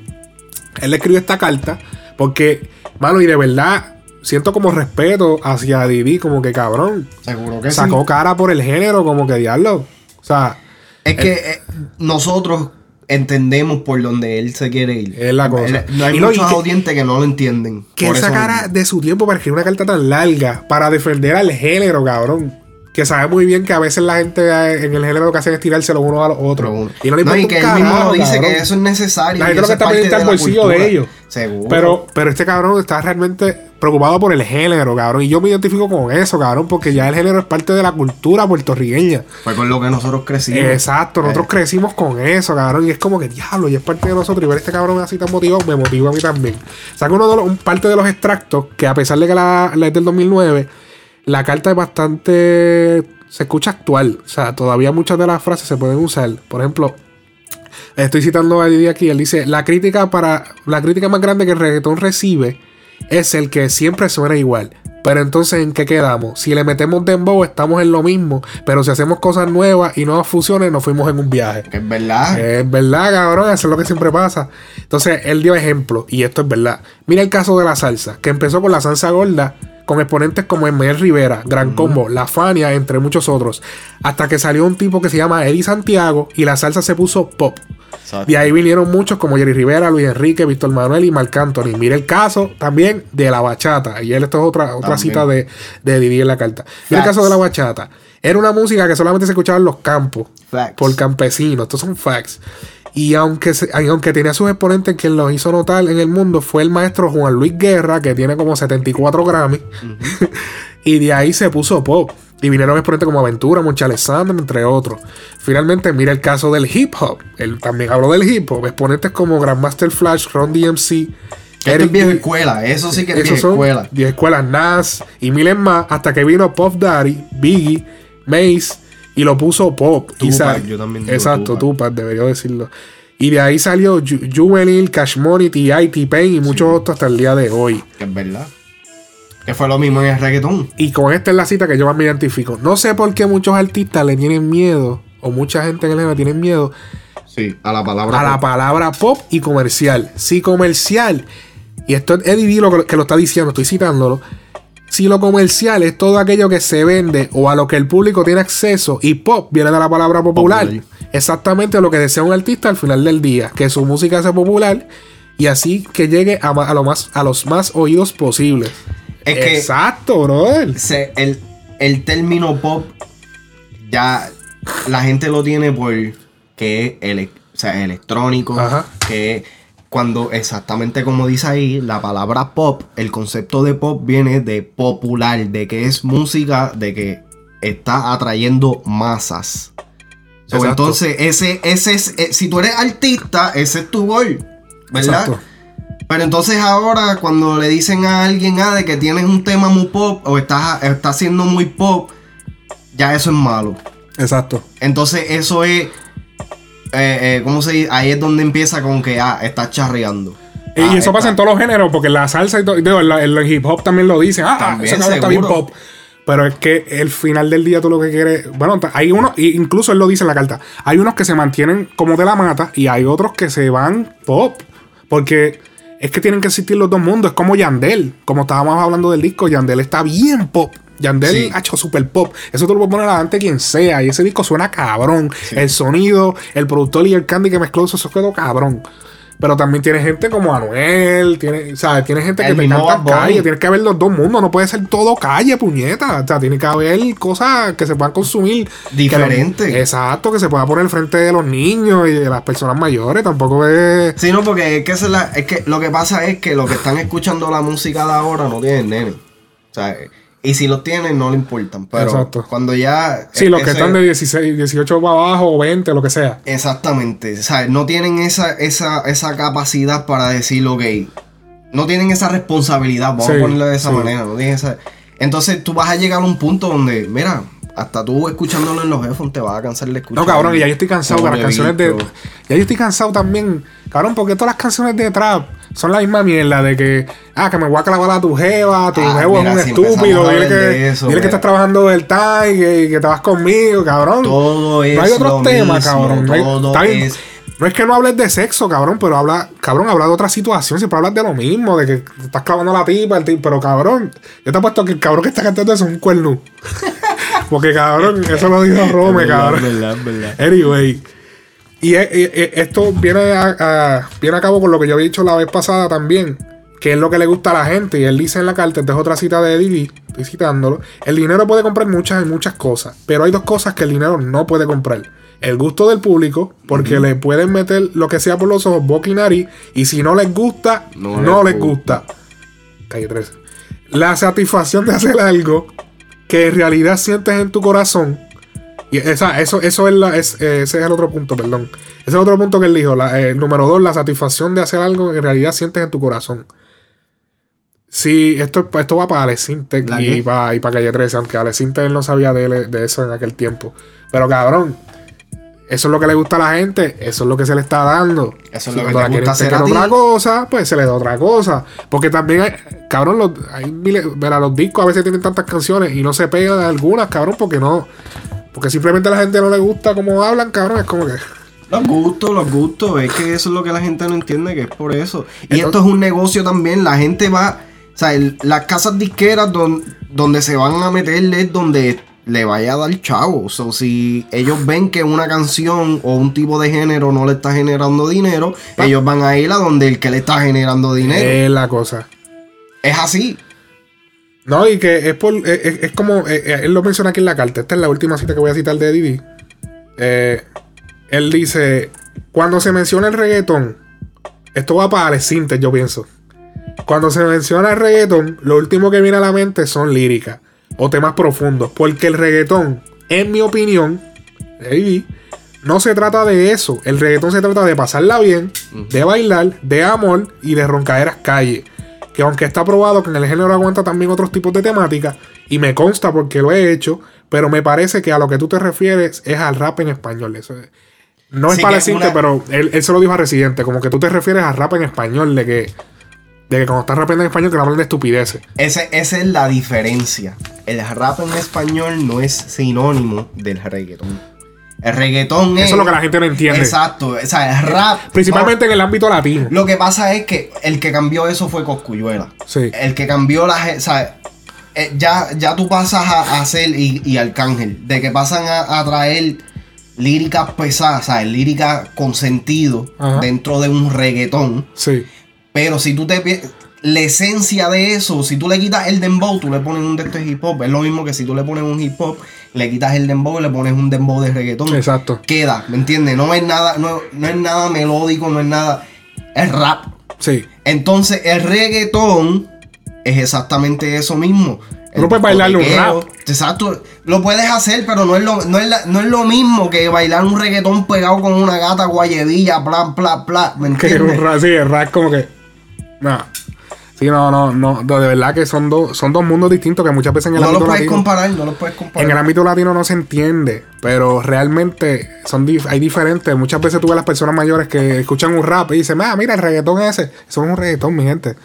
él le escribió esta carta porque, mano, y de verdad siento como respeto hacia Didi, como que cabrón. Seguro que Sacó sí. cara por el género, como que diablo. O sea, Es que eh, nosotros entendemos por donde él se quiere ir. Es la cosa. Él- no hay Y muchos que- audientes que no lo entienden. que él sacara de su tiempo para escribir una carta tan larga para defender al género, cabrón. Que sabe muy bien que a veces la gente eh, en el género lo que hacen es tirarse los unos a los otros. Y no le No, importa un que él mismo lo dice cabrón. que eso es necesario. La gente lo que es está pendiente al bolsillo de ellos. Seguro. Pero, pero este cabrón está realmente preocupado por el género, cabrón. Y yo me identifico con eso, cabrón, porque ya el género es parte de la cultura puertorriqueña. Fue con lo que nosotros crecimos. Exacto, nosotros Eh. crecimos con eso, cabrón. Y es como que diablo, y es parte de nosotros. Y ver este cabrón así tan motivado, me motiva a mí también. Saca uno de los, un parte de los extractos que, a pesar de que la, la es del 2009, la carta es bastante. Se escucha actual. O sea, todavía muchas de las frases se pueden usar. Por ejemplo, estoy citando a Didi aquí. Él dice: La crítica para. La crítica más grande que el reggaetón recibe es el que siempre suena igual. Pero entonces, ¿en qué quedamos? Si le metemos dembow, estamos en lo mismo. Pero si hacemos cosas nuevas y nuevas fusiones, nos fuimos en un viaje. Es verdad. Es verdad, cabrón, eso es lo que siempre pasa. Entonces, él dio ejemplo, y esto es verdad. Mira el caso de la salsa, que empezó con la salsa gorda, con exponentes como Emel Rivera, Gran Combo, La Fania, entre muchos otros. Hasta que salió un tipo que se llama Eddie Santiago y la salsa se puso pop. Exacto. De ahí vinieron muchos como Jerry Rivera, Luis Enrique, Víctor Manuel y Marc Anthony. Mira el caso también de la bachata. Y él, esto es otra, otra También. cita de, de Didi en la carta. Mira el Facts. caso de la bachata. Era una música que solamente se escuchaba en los campos Facts. por campesinos. Estos son facts. Y aunque, aunque tenía sus exponentes, quien los hizo notar en el mundo fue el maestro Juan Luis Guerra, que tiene como 74 Grammy. y de ahí se puso pop. Y vinieron exponentes como Aventura, Moncha Alexander, entre otros. Finalmente, mira el caso del hip hop. Él también habló del hip hop. Exponentes como Grandmaster Flash, Ron DMC. Esto es vieja escuela. Eso sí que es vieja escuela. 10 escuelas Nas y miles más hasta que vino Puff Daddy, Biggie, Mace y lo puso pop. y Tupac, sal- yo también digo Exacto, Tupac. Tupac, debería decirlo. Y de ahí salió Ju- Juvenile, Cash Money, T.I., T-Pain y muchos otros hasta el día de hoy. Que es verdad. Que fue lo mismo en el reggaetón. Y con esta es la cita que yo más me identifico. No sé por qué muchos artistas le tienen miedo, o mucha gente en el género tienen miedo Sí, a la palabra. a la pop. palabra pop y comercial. Si comercial, y esto es Eddie D lo que, que lo está diciendo, estoy citándolo. Si lo comercial es todo aquello que se vende o a lo que el público tiene acceso, y pop viene de la palabra popular, Popular. exactamente lo que desea un artista al final del día, que su música sea popular y así que llegue a, lo más, a los más oídos posibles. Es que Exacto, brother. se- el, el término pop ya la gente lo tiene por que es ele- o sea, electrónico, Ajá. que cuando exactamente como dice ahí, la palabra pop, el concepto de pop viene de popular, de que es música, de que está atrayendo masas. So, entonces, ese, ese es, eh, si tú eres artista, ese es tu gol, ¿verdad? Exacto. Pero entonces ahora cuando le dicen a alguien ah, de que tienes un tema muy pop o estás, estás haciendo muy pop, ya eso es malo. Exacto. Entonces eso es, eh, eh, ¿cómo se dice? Ahí es donde empieza con que, ah, estás charreando. Y Ah, eso pasa en todos los géneros, porque la salsa y todo, digo, el hip hop también lo dicen. Ah, También, ese cabrón está bien pop. Pero es que el final del día tú lo que quieres. Bueno, hay unos, incluso él lo dice en la carta. Hay unos que se mantienen como de la mata y hay otros que se van pop. Porque es que tienen que existir los dos mundos. Es como Yandel. Como estábamos hablando del disco, Yandel está bien pop. Yandel Sí. ha hecho super pop. Eso tú lo puedes poner adelante quien sea. Y ese disco suena cabrón. El sonido, el productor y el candy que mezcló eso, eso quedó cabrón. Pero también tiene gente como Anuel, tiene, ¿sabes? Tiene gente que El te canta calle, tiene que haber los dos mundos, no puede ser todo calle, puñeta. O sea, tiene que haber cosas que se puedan consumir. Diferente. Que exacto, que se pueda poner frente de los niños y de las personas mayores. Tampoco es. Sí, no, porque es que, se la- es que lo que pasa es que los que están escuchando la música de ahora no tienen nene. O sea, y si los tienen no le importan. Pero Exacto. cuando ya... Sí, los que están de 16, 18 para abajo o 20, lo que sea. Exactamente. O sea, no tienen esa, esa, esa capacidad para decir, ok, no tienen esa responsabilidad, vamos Sí, a ponerlo de esa sí. manera. No tienen esa... Entonces tú vas a llegar a un punto donde, mira, hasta tú escuchándolo en los headphones te vas a cansar de escuchar. No, cabrón, y ya yo estoy cansado como las canciones de. Ya yo estoy cansado también. Cabrón, porque todas las canciones de trap son la misma mierda de que. Ah, que me voy a clavar a tu jeva, tu Ah, jevo mira, es un si estúpido. Dile que, de eso, dile que mira. estás trabajando del time y que, que te vas conmigo, cabrón. Todo es no hay otros temas, cabrón. No, hay- todo bien. es- No es que no hables de sexo, cabrón, pero habla, cabrón, habla de otra situación, siempre hablas de lo mismo, de que te estás clavando a la tipa, el tipo, pero cabrón, yo te apuesto que el cabrón que está cantando eso es un cuerno. Porque cabrón, eso lo dijo Rome, cabrón. Anyway. Y e- e- e- esto viene a, a- viene a cabo con lo que yo había dicho la vez pasada también, que es lo que le gusta a la gente. Y él dice en la carta, esta es otra cita de Didi, estoy citándolo. El dinero puede comprar muchas y muchas cosas, pero hay dos cosas que el dinero no puede comprar. El gusto del público, porque le pueden meter lo que sea por los ojos, boca y nariz, y si no les gusta, no, No les les gusta. Calle 13. La satisfacción de hacer algo que en realidad sientes en tu corazón. Y esa, eso, eso es, la, es- eh, ese es el otro punto, perdón. Ese es el otro punto que él dijo. La- eh, el número dos, la satisfacción de hacer algo que en realidad sientes en tu corazón. Sí, esto, esto va para Alex Intec ¿La y para, y para Calle 13, aunque Alex Intec él no sabía de, de eso en aquel tiempo. Pero cabrón, Eso es lo que le gusta a la gente, eso es lo que se le está dando. Eso es Si lo que te la gusta hacer a ti. otra cosa, pues se le da otra cosa. Porque también hay, cabrón, los, hay miles- verá, los discos a veces tienen tantas canciones y no se pegan algunas, cabrón, porque no. Porque simplemente a la gente no le gusta cómo hablan, cabrón. Es como que. Los gustos, los gustos, es que eso es lo que la gente no entiende, que es por eso. Y Entonces- esto es un negocio también, la gente va, o sea, el- las casas disqueras don- donde se van a meterle es donde le vaya a dar chavo. O si ellos ven que una canción o un tipo de género no le está generando dinero, ellos van a ir a donde el que le está generando dinero. Es la cosa. es así. No, y que es por. Es, es- como. eh, eh, él lo menciona aquí en la carta. Esta es la última cita que voy a citar de Didi. Eh, él dice: Cuando se menciona el reggaetón, esto va para Sintes, yo pienso. Cuando se menciona el reggaetón, lo último que viene a la mente son líricas o temas profundos. Porque el reggaetón, en mi opinión, no se trata de eso. El reggaetón se trata de pasarla bien, de bailar, de amor y de roncaderas calle. Que aunque está probado que en el género aguanta también otros tipos de temáticas, y me consta porque lo he hecho, pero me parece que a lo que tú te refieres es al rap en español. Eso es- no es Sí, para decirte, una- pero él, él se lo dijo a Residente, como que tú te refieres al rap en español, de que, de que cuando estás rapeando en español que no hablan de estupideces. Ese- esa es la diferencia. El rap en español no es sinónimo del reggaetón. El reggaetón es. Eso es lo que la gente no entiende. Exacto. O sea, el rap. Principalmente en el ámbito latino. Lo que pasa es que el que cambió eso fue Coscuyuela. Sí. El que cambió la. O sea, eh, ya, ya tú pasas a, a hacer y, y Arcángel. De que pasan a, a traer líricas pesadas, ¿sabes? Líricas con sentido Ajá. dentro de un reggaetón. Sí. Pero si tú te la esencia de eso, si tú le quitas el dembow, tú le pones un de estos hip hop. Es lo mismo que si tú le pones un hip hop, le quitas el dembow y le pones un dembow de reggaetón. Exacto. Queda, ¿me entiendes? No es nada, no, no es nada melódico, no es nada. Es rap. Sí. Entonces, el reggaetón es exactamente eso mismo. No puedes bailarle un rap. Exacto. Lo puedes hacer, pero no es lo, no es la- no es lo mismo que bailar un reggaetón pegado con una gata guayedilla, bla, bla, bla. ¿Me Que entiendes? un rap, sí, el rap como que. No. Sí, no, no, no. De verdad que son dos, son dos mundos distintos que muchas veces en el No ámbito puedes latino. comparar, no lo puedes comparar. En el ámbito latino no se entiende, pero realmente son dif- hay diferentes. Muchas veces tú ves las personas mayores que escuchan un rap y dicen, ah, mira, el reggaetón ese. Eso es un reggaetón, mi gente.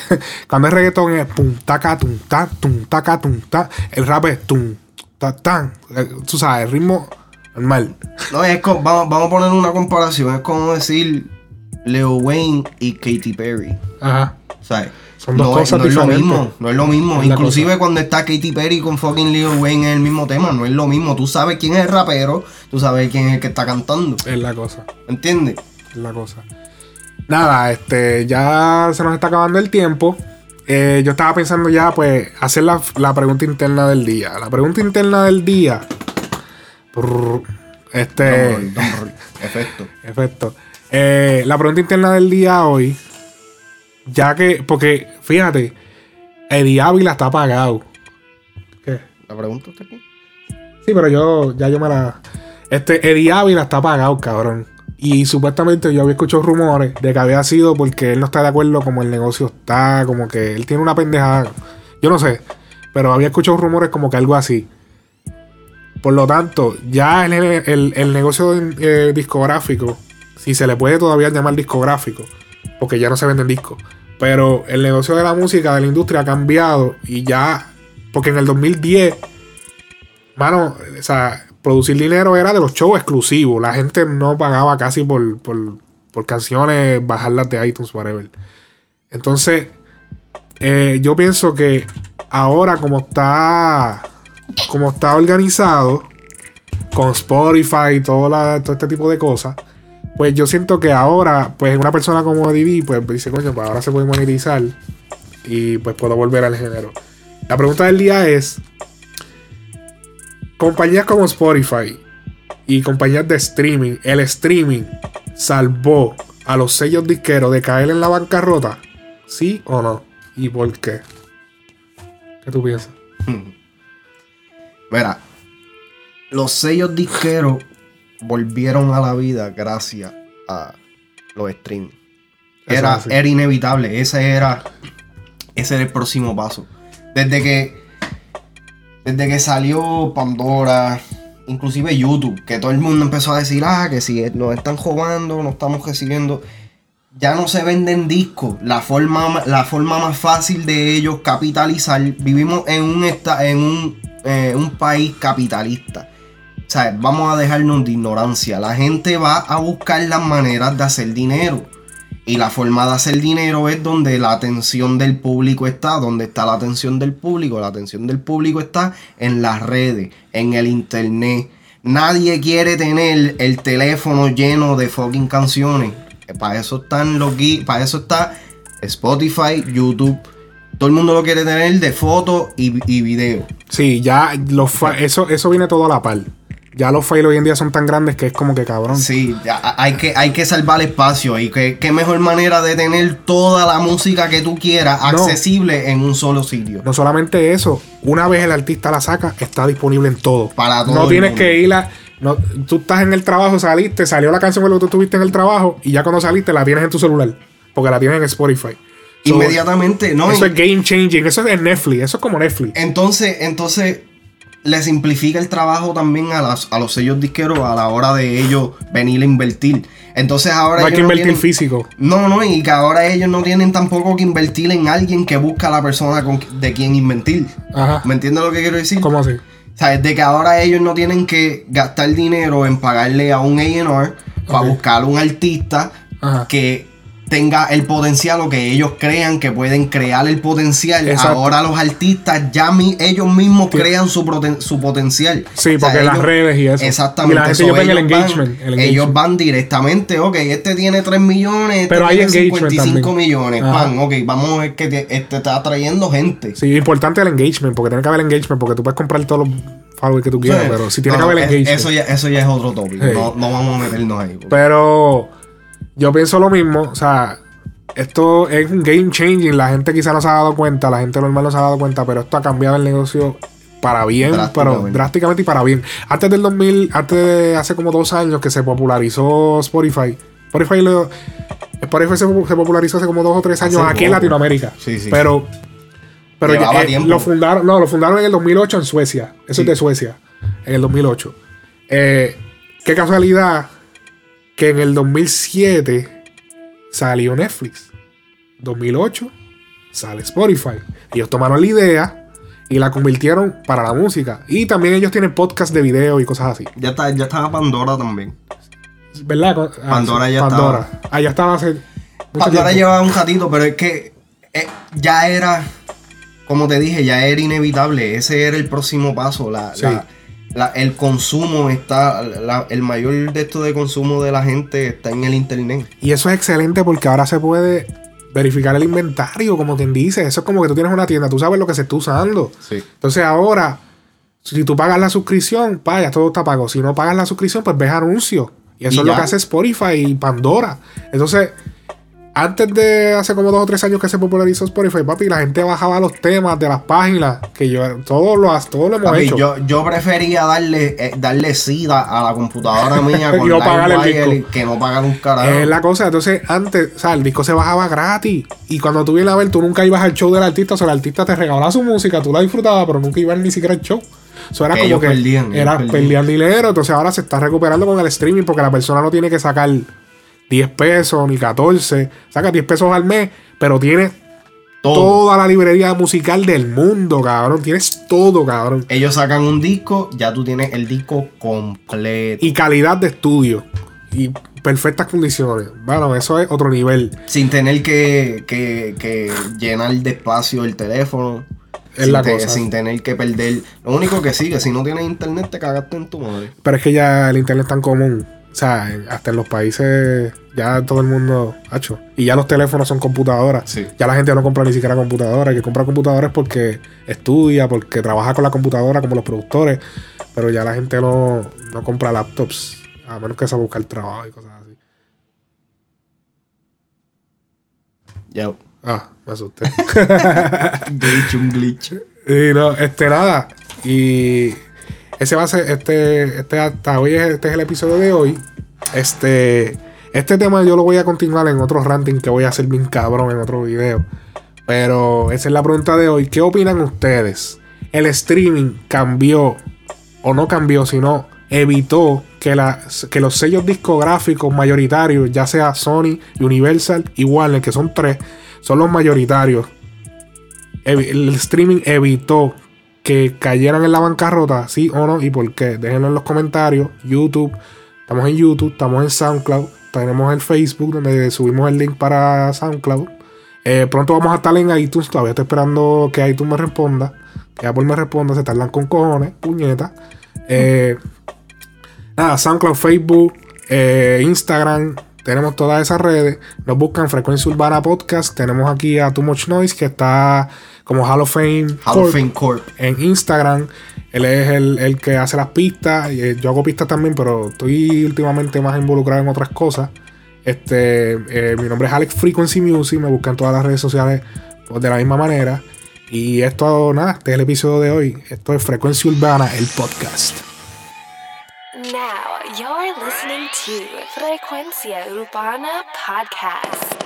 Cuando es reggaetón es pum, taca, tum, ta, tum, taca, tum, ta. El rap es tum, ta, tan. Eh, Tú sabes, el ritmo normal. No, es co- vamos, vamos a poner una comparación. Es como decir Leo Wayne y Katy Perry. Ajá. ¿Sabes? Son dos no, cosas es, no es lo mismo, no es lo mismo. Es Inclusive cuando está Katy Perry con fucking Leo Wayne en el mismo tema, no es lo mismo. Tú sabes quién es el rapero, tú sabes quién es el que está cantando. Es la cosa. ¿Entiendes? Es la cosa. Nada, este, ya se nos está acabando el tiempo. Eh, yo estaba pensando ya, pues, hacer la, la pregunta interna del día. La pregunta interna del día. Brr, este. Roll, drum roll. Efecto. Efecto. Eh, la pregunta interna del día hoy. Ya que, porque, fíjate, Eddie Ávila está apagado. ¿Qué? ¿La pregunta está aquí? Sí, pero yo, ya yo me la. Este, Eddie Ávila está apagado, cabrón. Y supuestamente yo había escuchado rumores de que había sido porque él no está de acuerdo como el negocio está, como que él tiene una pendejada. Yo no sé, pero había escuchado rumores como que algo así. Por lo tanto, ya el, el- el negocio eh, discográfico, si se le puede todavía llamar discográfico, porque ya no se venden discos, pero el negocio de la música, de la industria ha cambiado y ya, porque en el 2010 Mano, o sea, producir dinero era de los shows exclusivos. La gente no pagaba casi por, por, canciones, bajarlas de iTunes, whatever. Entonces, eh, yo pienso que ahora como está como está organizado con Spotify y todo, la- todo este tipo de cosas, pues yo siento que ahora, pues una persona como Didi, pues dice, coño, pues ahora se puede monetizar y pues puedo volver al género. La pregunta del día es, compañías como Spotify y compañías de streaming, el streaming salvó a los sellos disqueros de caer en la bancarrota, ¿sí o no? ¿Y por qué? ¿Qué tú piensas? Mira, los sellos disqueros volvieron a la vida gracias a los streams. Era, era inevitable, ese era, ese era el próximo paso. Desde que, desde que salió Pandora, inclusive YouTube, que todo el mundo empezó a decir, ah, que si nos están robando, no estamos recibiendo. Ya no se venden discos. La forma, ma- la forma más fácil de ellos capitalizar. Vivimos en un, en un, eh, un país capitalista. Sea, vamos a dejarnos de ignorancia. La gente va a buscar las maneras de hacer dinero. Y la forma de hacer dinero es donde la atención del público está. Donde está la atención del público? La atención del público está en las redes, en el internet. Nadie quiere tener el teléfono lleno de fucking canciones. Para eso están los para eso está Spotify, YouTube. Todo el mundo lo quiere tener de fotos y, y video. Sí, ya los eso, eso viene todo a la par. Ya los files hoy en día son tan grandes que es como que cabrón. Sí, hay que, hay que salvar espacio. Y que, qué mejor manera de tener toda la música que tú quieras No. accesible en un solo sitio. No solamente eso, una vez el artista la saca, está disponible en todo. Para todo No tienes mundo. que ir a. No, tú estás en el trabajo, saliste, salió la canción cuando tú estuviste en el trabajo y ya cuando saliste la tienes en tu celular. Porque la tienes en Spotify. So, Inmediatamente, ¿no? Eso es game changing. Eso es Netflix. Eso es como Netflix. Entonces, entonces le simplifica el trabajo también a, las- a los sellos disqueros a la hora de ellos venir a invertir. Entonces ahora No hay que invertir tienen- físico. No, no, y que ahora ellos no tienen tampoco que invertir en alguien que busca a la persona con, de quien invertir. Ajá. ¿Me entiendes lo que quiero decir? ¿Cómo así? O sea, es de que ahora ellos no tienen que gastar dinero en pagarle a un A&R para buscar un artista Ajá. que tenga el potencial o que ellos crean que pueden crear el potencial. Exacto. Ahora los artistas ya mi- ellos mismos crean su, potencial. Sí, O sea, porque las ellos- redes y eso. Exactamente. Y la gente ellos el van- engagement, el Ellos van directamente, ok, este tiene 3 millones, este Pero hay tiene engagement 55 también. millones, Ajá. pan, ok, vamos a ver que te- este está trayendo gente. Sí, importante el engagement, porque tiene que haber engagement, porque tú puedes comprar todos los followers que tú quieras, Sí. pero si tiene No, que haber es- engagement. Eso ya, eso ya es otro tópico. Sí. No, no vamos a meternos ahí. porque- Pero yo pienso lo mismo, o sea, esto es un game changing, la gente quizá no se ha dado cuenta, la gente normal no se ha dado cuenta, pero esto ha cambiado el negocio para bien, pero Drásticamente. y para bien. Antes del 2000, antes de hace como dos años que se popularizó Spotify, Spotify, lo- Spotify se, se popularizó hace como dos o tres años Hace aquí en. Latinoamérica. Sí, sí, Pero, pero ya, eh, lo fundaron, no, lo fundaron en el 2008 en Suecia. Eso es de Suecia, en el 2008. Eh, qué casualidad que en el 2007 salió Netflix. 2008 sale Spotify. Ellos tomaron la idea y la convirtieron para la música. Y también ellos tienen podcast de video y cosas así. Ya, está, ya estaba Pandora también. ¿Verdad? Ah, Pandora sí, ya Pandora. Ah, ya estaba hace. Pandora llevaba un ratito, pero es que eh, ya era, como te dije, ya era inevitable. Ese era el próximo paso. La, Sí. la- la- el consumo está, la- el mayor de esto de consumo de la gente está en el internet. Y eso es excelente porque ahora se puede verificar el inventario, como quien dice. Eso es como que tú tienes una tienda, tú sabes lo que se está usando. Sí. Entonces ahora, si tú pagas la suscripción, vaya, todo está pago. Si no pagas la suscripción, pues ves anuncios. Y eso Y es lo ya. que hace Spotify y Pandora. Entonces, antes de hace como dos o tres años que se popularizó Spotify, papi, la gente bajaba los temas de las páginas, que yo, todo lo, todo lo hemos Papi, hecho. yo, yo prefería darle, eh, darle sida a la computadora mía con Y no pagar el disco. que no pagar un carajo. Es la cosa, entonces antes, o sea, el disco se bajaba gratis. Y cuando tú vienes a ver, tú nunca ibas al show del artista, o sea, el artista te regalaba su música, tú la disfrutabas, pero nunca ibas ni siquiera al show. Eso era Que como que perdían, era, perdían. perdían dinero, entonces ahora se está recuperando con el streaming porque la persona no tiene que sacar 10 pesos ni 14, saca 10 pesos al mes, pero tiene Todo. toda la librería musical del mundo, cabrón. Tienes todo, cabrón. Ellos sacan un disco, ya tú tienes el disco completo. Y calidad de estudio. Y perfectas condiciones. Bueno, eso es otro nivel. Sin tener que, que- que llenar de espacio el teléfono. Es sin, la te- cosa. sin tener que perder. Lo único que sí, que si no tienes internet te cagaste en tu madre. Pero es que ya el internet es tan común. O sea, hasta en los países ya todo el mundo ha hecho. Y ya los teléfonos son computadoras. Sí. Ya la gente no compra ni siquiera computadoras. El que compra computadoras porque estudia, porque trabaja con la computadora como los productores. Pero ya la gente no, no compra laptops. A menos que se buscar trabajo y cosas así. Ya. Ah, me asusté. glitch, un glitch. Y no, este nada. Y ese va a ser, este, este hasta hoy es, este es el episodio de hoy. Este, este tema yo lo voy a continuar en otro ranting que voy a hacer bien cabrón en otro video. Pero esa es la pregunta de hoy. ¿Qué opinan ustedes? ¿El streaming cambió o no cambió, sino evitó que, la- que los sellos discográficos mayoritarios, ya sea Sony, Universal y Warner, que son tres, son los mayoritarios. El streaming evitó que cayeran en la bancarrota, sí o no, y por qué. Déjenlo en los comentarios. YouTube, estamos en YouTube, estamos en SoundCloud, tenemos el Facebook donde subimos el link para SoundCloud. Eh, pronto vamos a estar en iTunes, todavía estoy esperando que iTunes me responda. Que Apple me responda, se tardan con cojones, puñeta. Eh, nada, SoundCloud, Facebook, eh, Instagram, tenemos todas esas redes. Nos buscan Frecuencia Urbana Podcast. Tenemos aquí a Too Much Noise, que está como Hall of Fame, Hall of Corp Fame Corp. en Instagram. Él es el, el que hace las pistas. y, eh, Yo hago pistas también, pero estoy últimamente más involucrado en otras cosas. Este, eh, mi nombre es Alex Frequency Music. Me buscan en todas las redes sociales pues, de la misma manera. Y esto, nada, este es el episodio de hoy. Esto es Frecuencia Urbana, el podcast. Now you're listening to Frecuencia Urbana Podcast.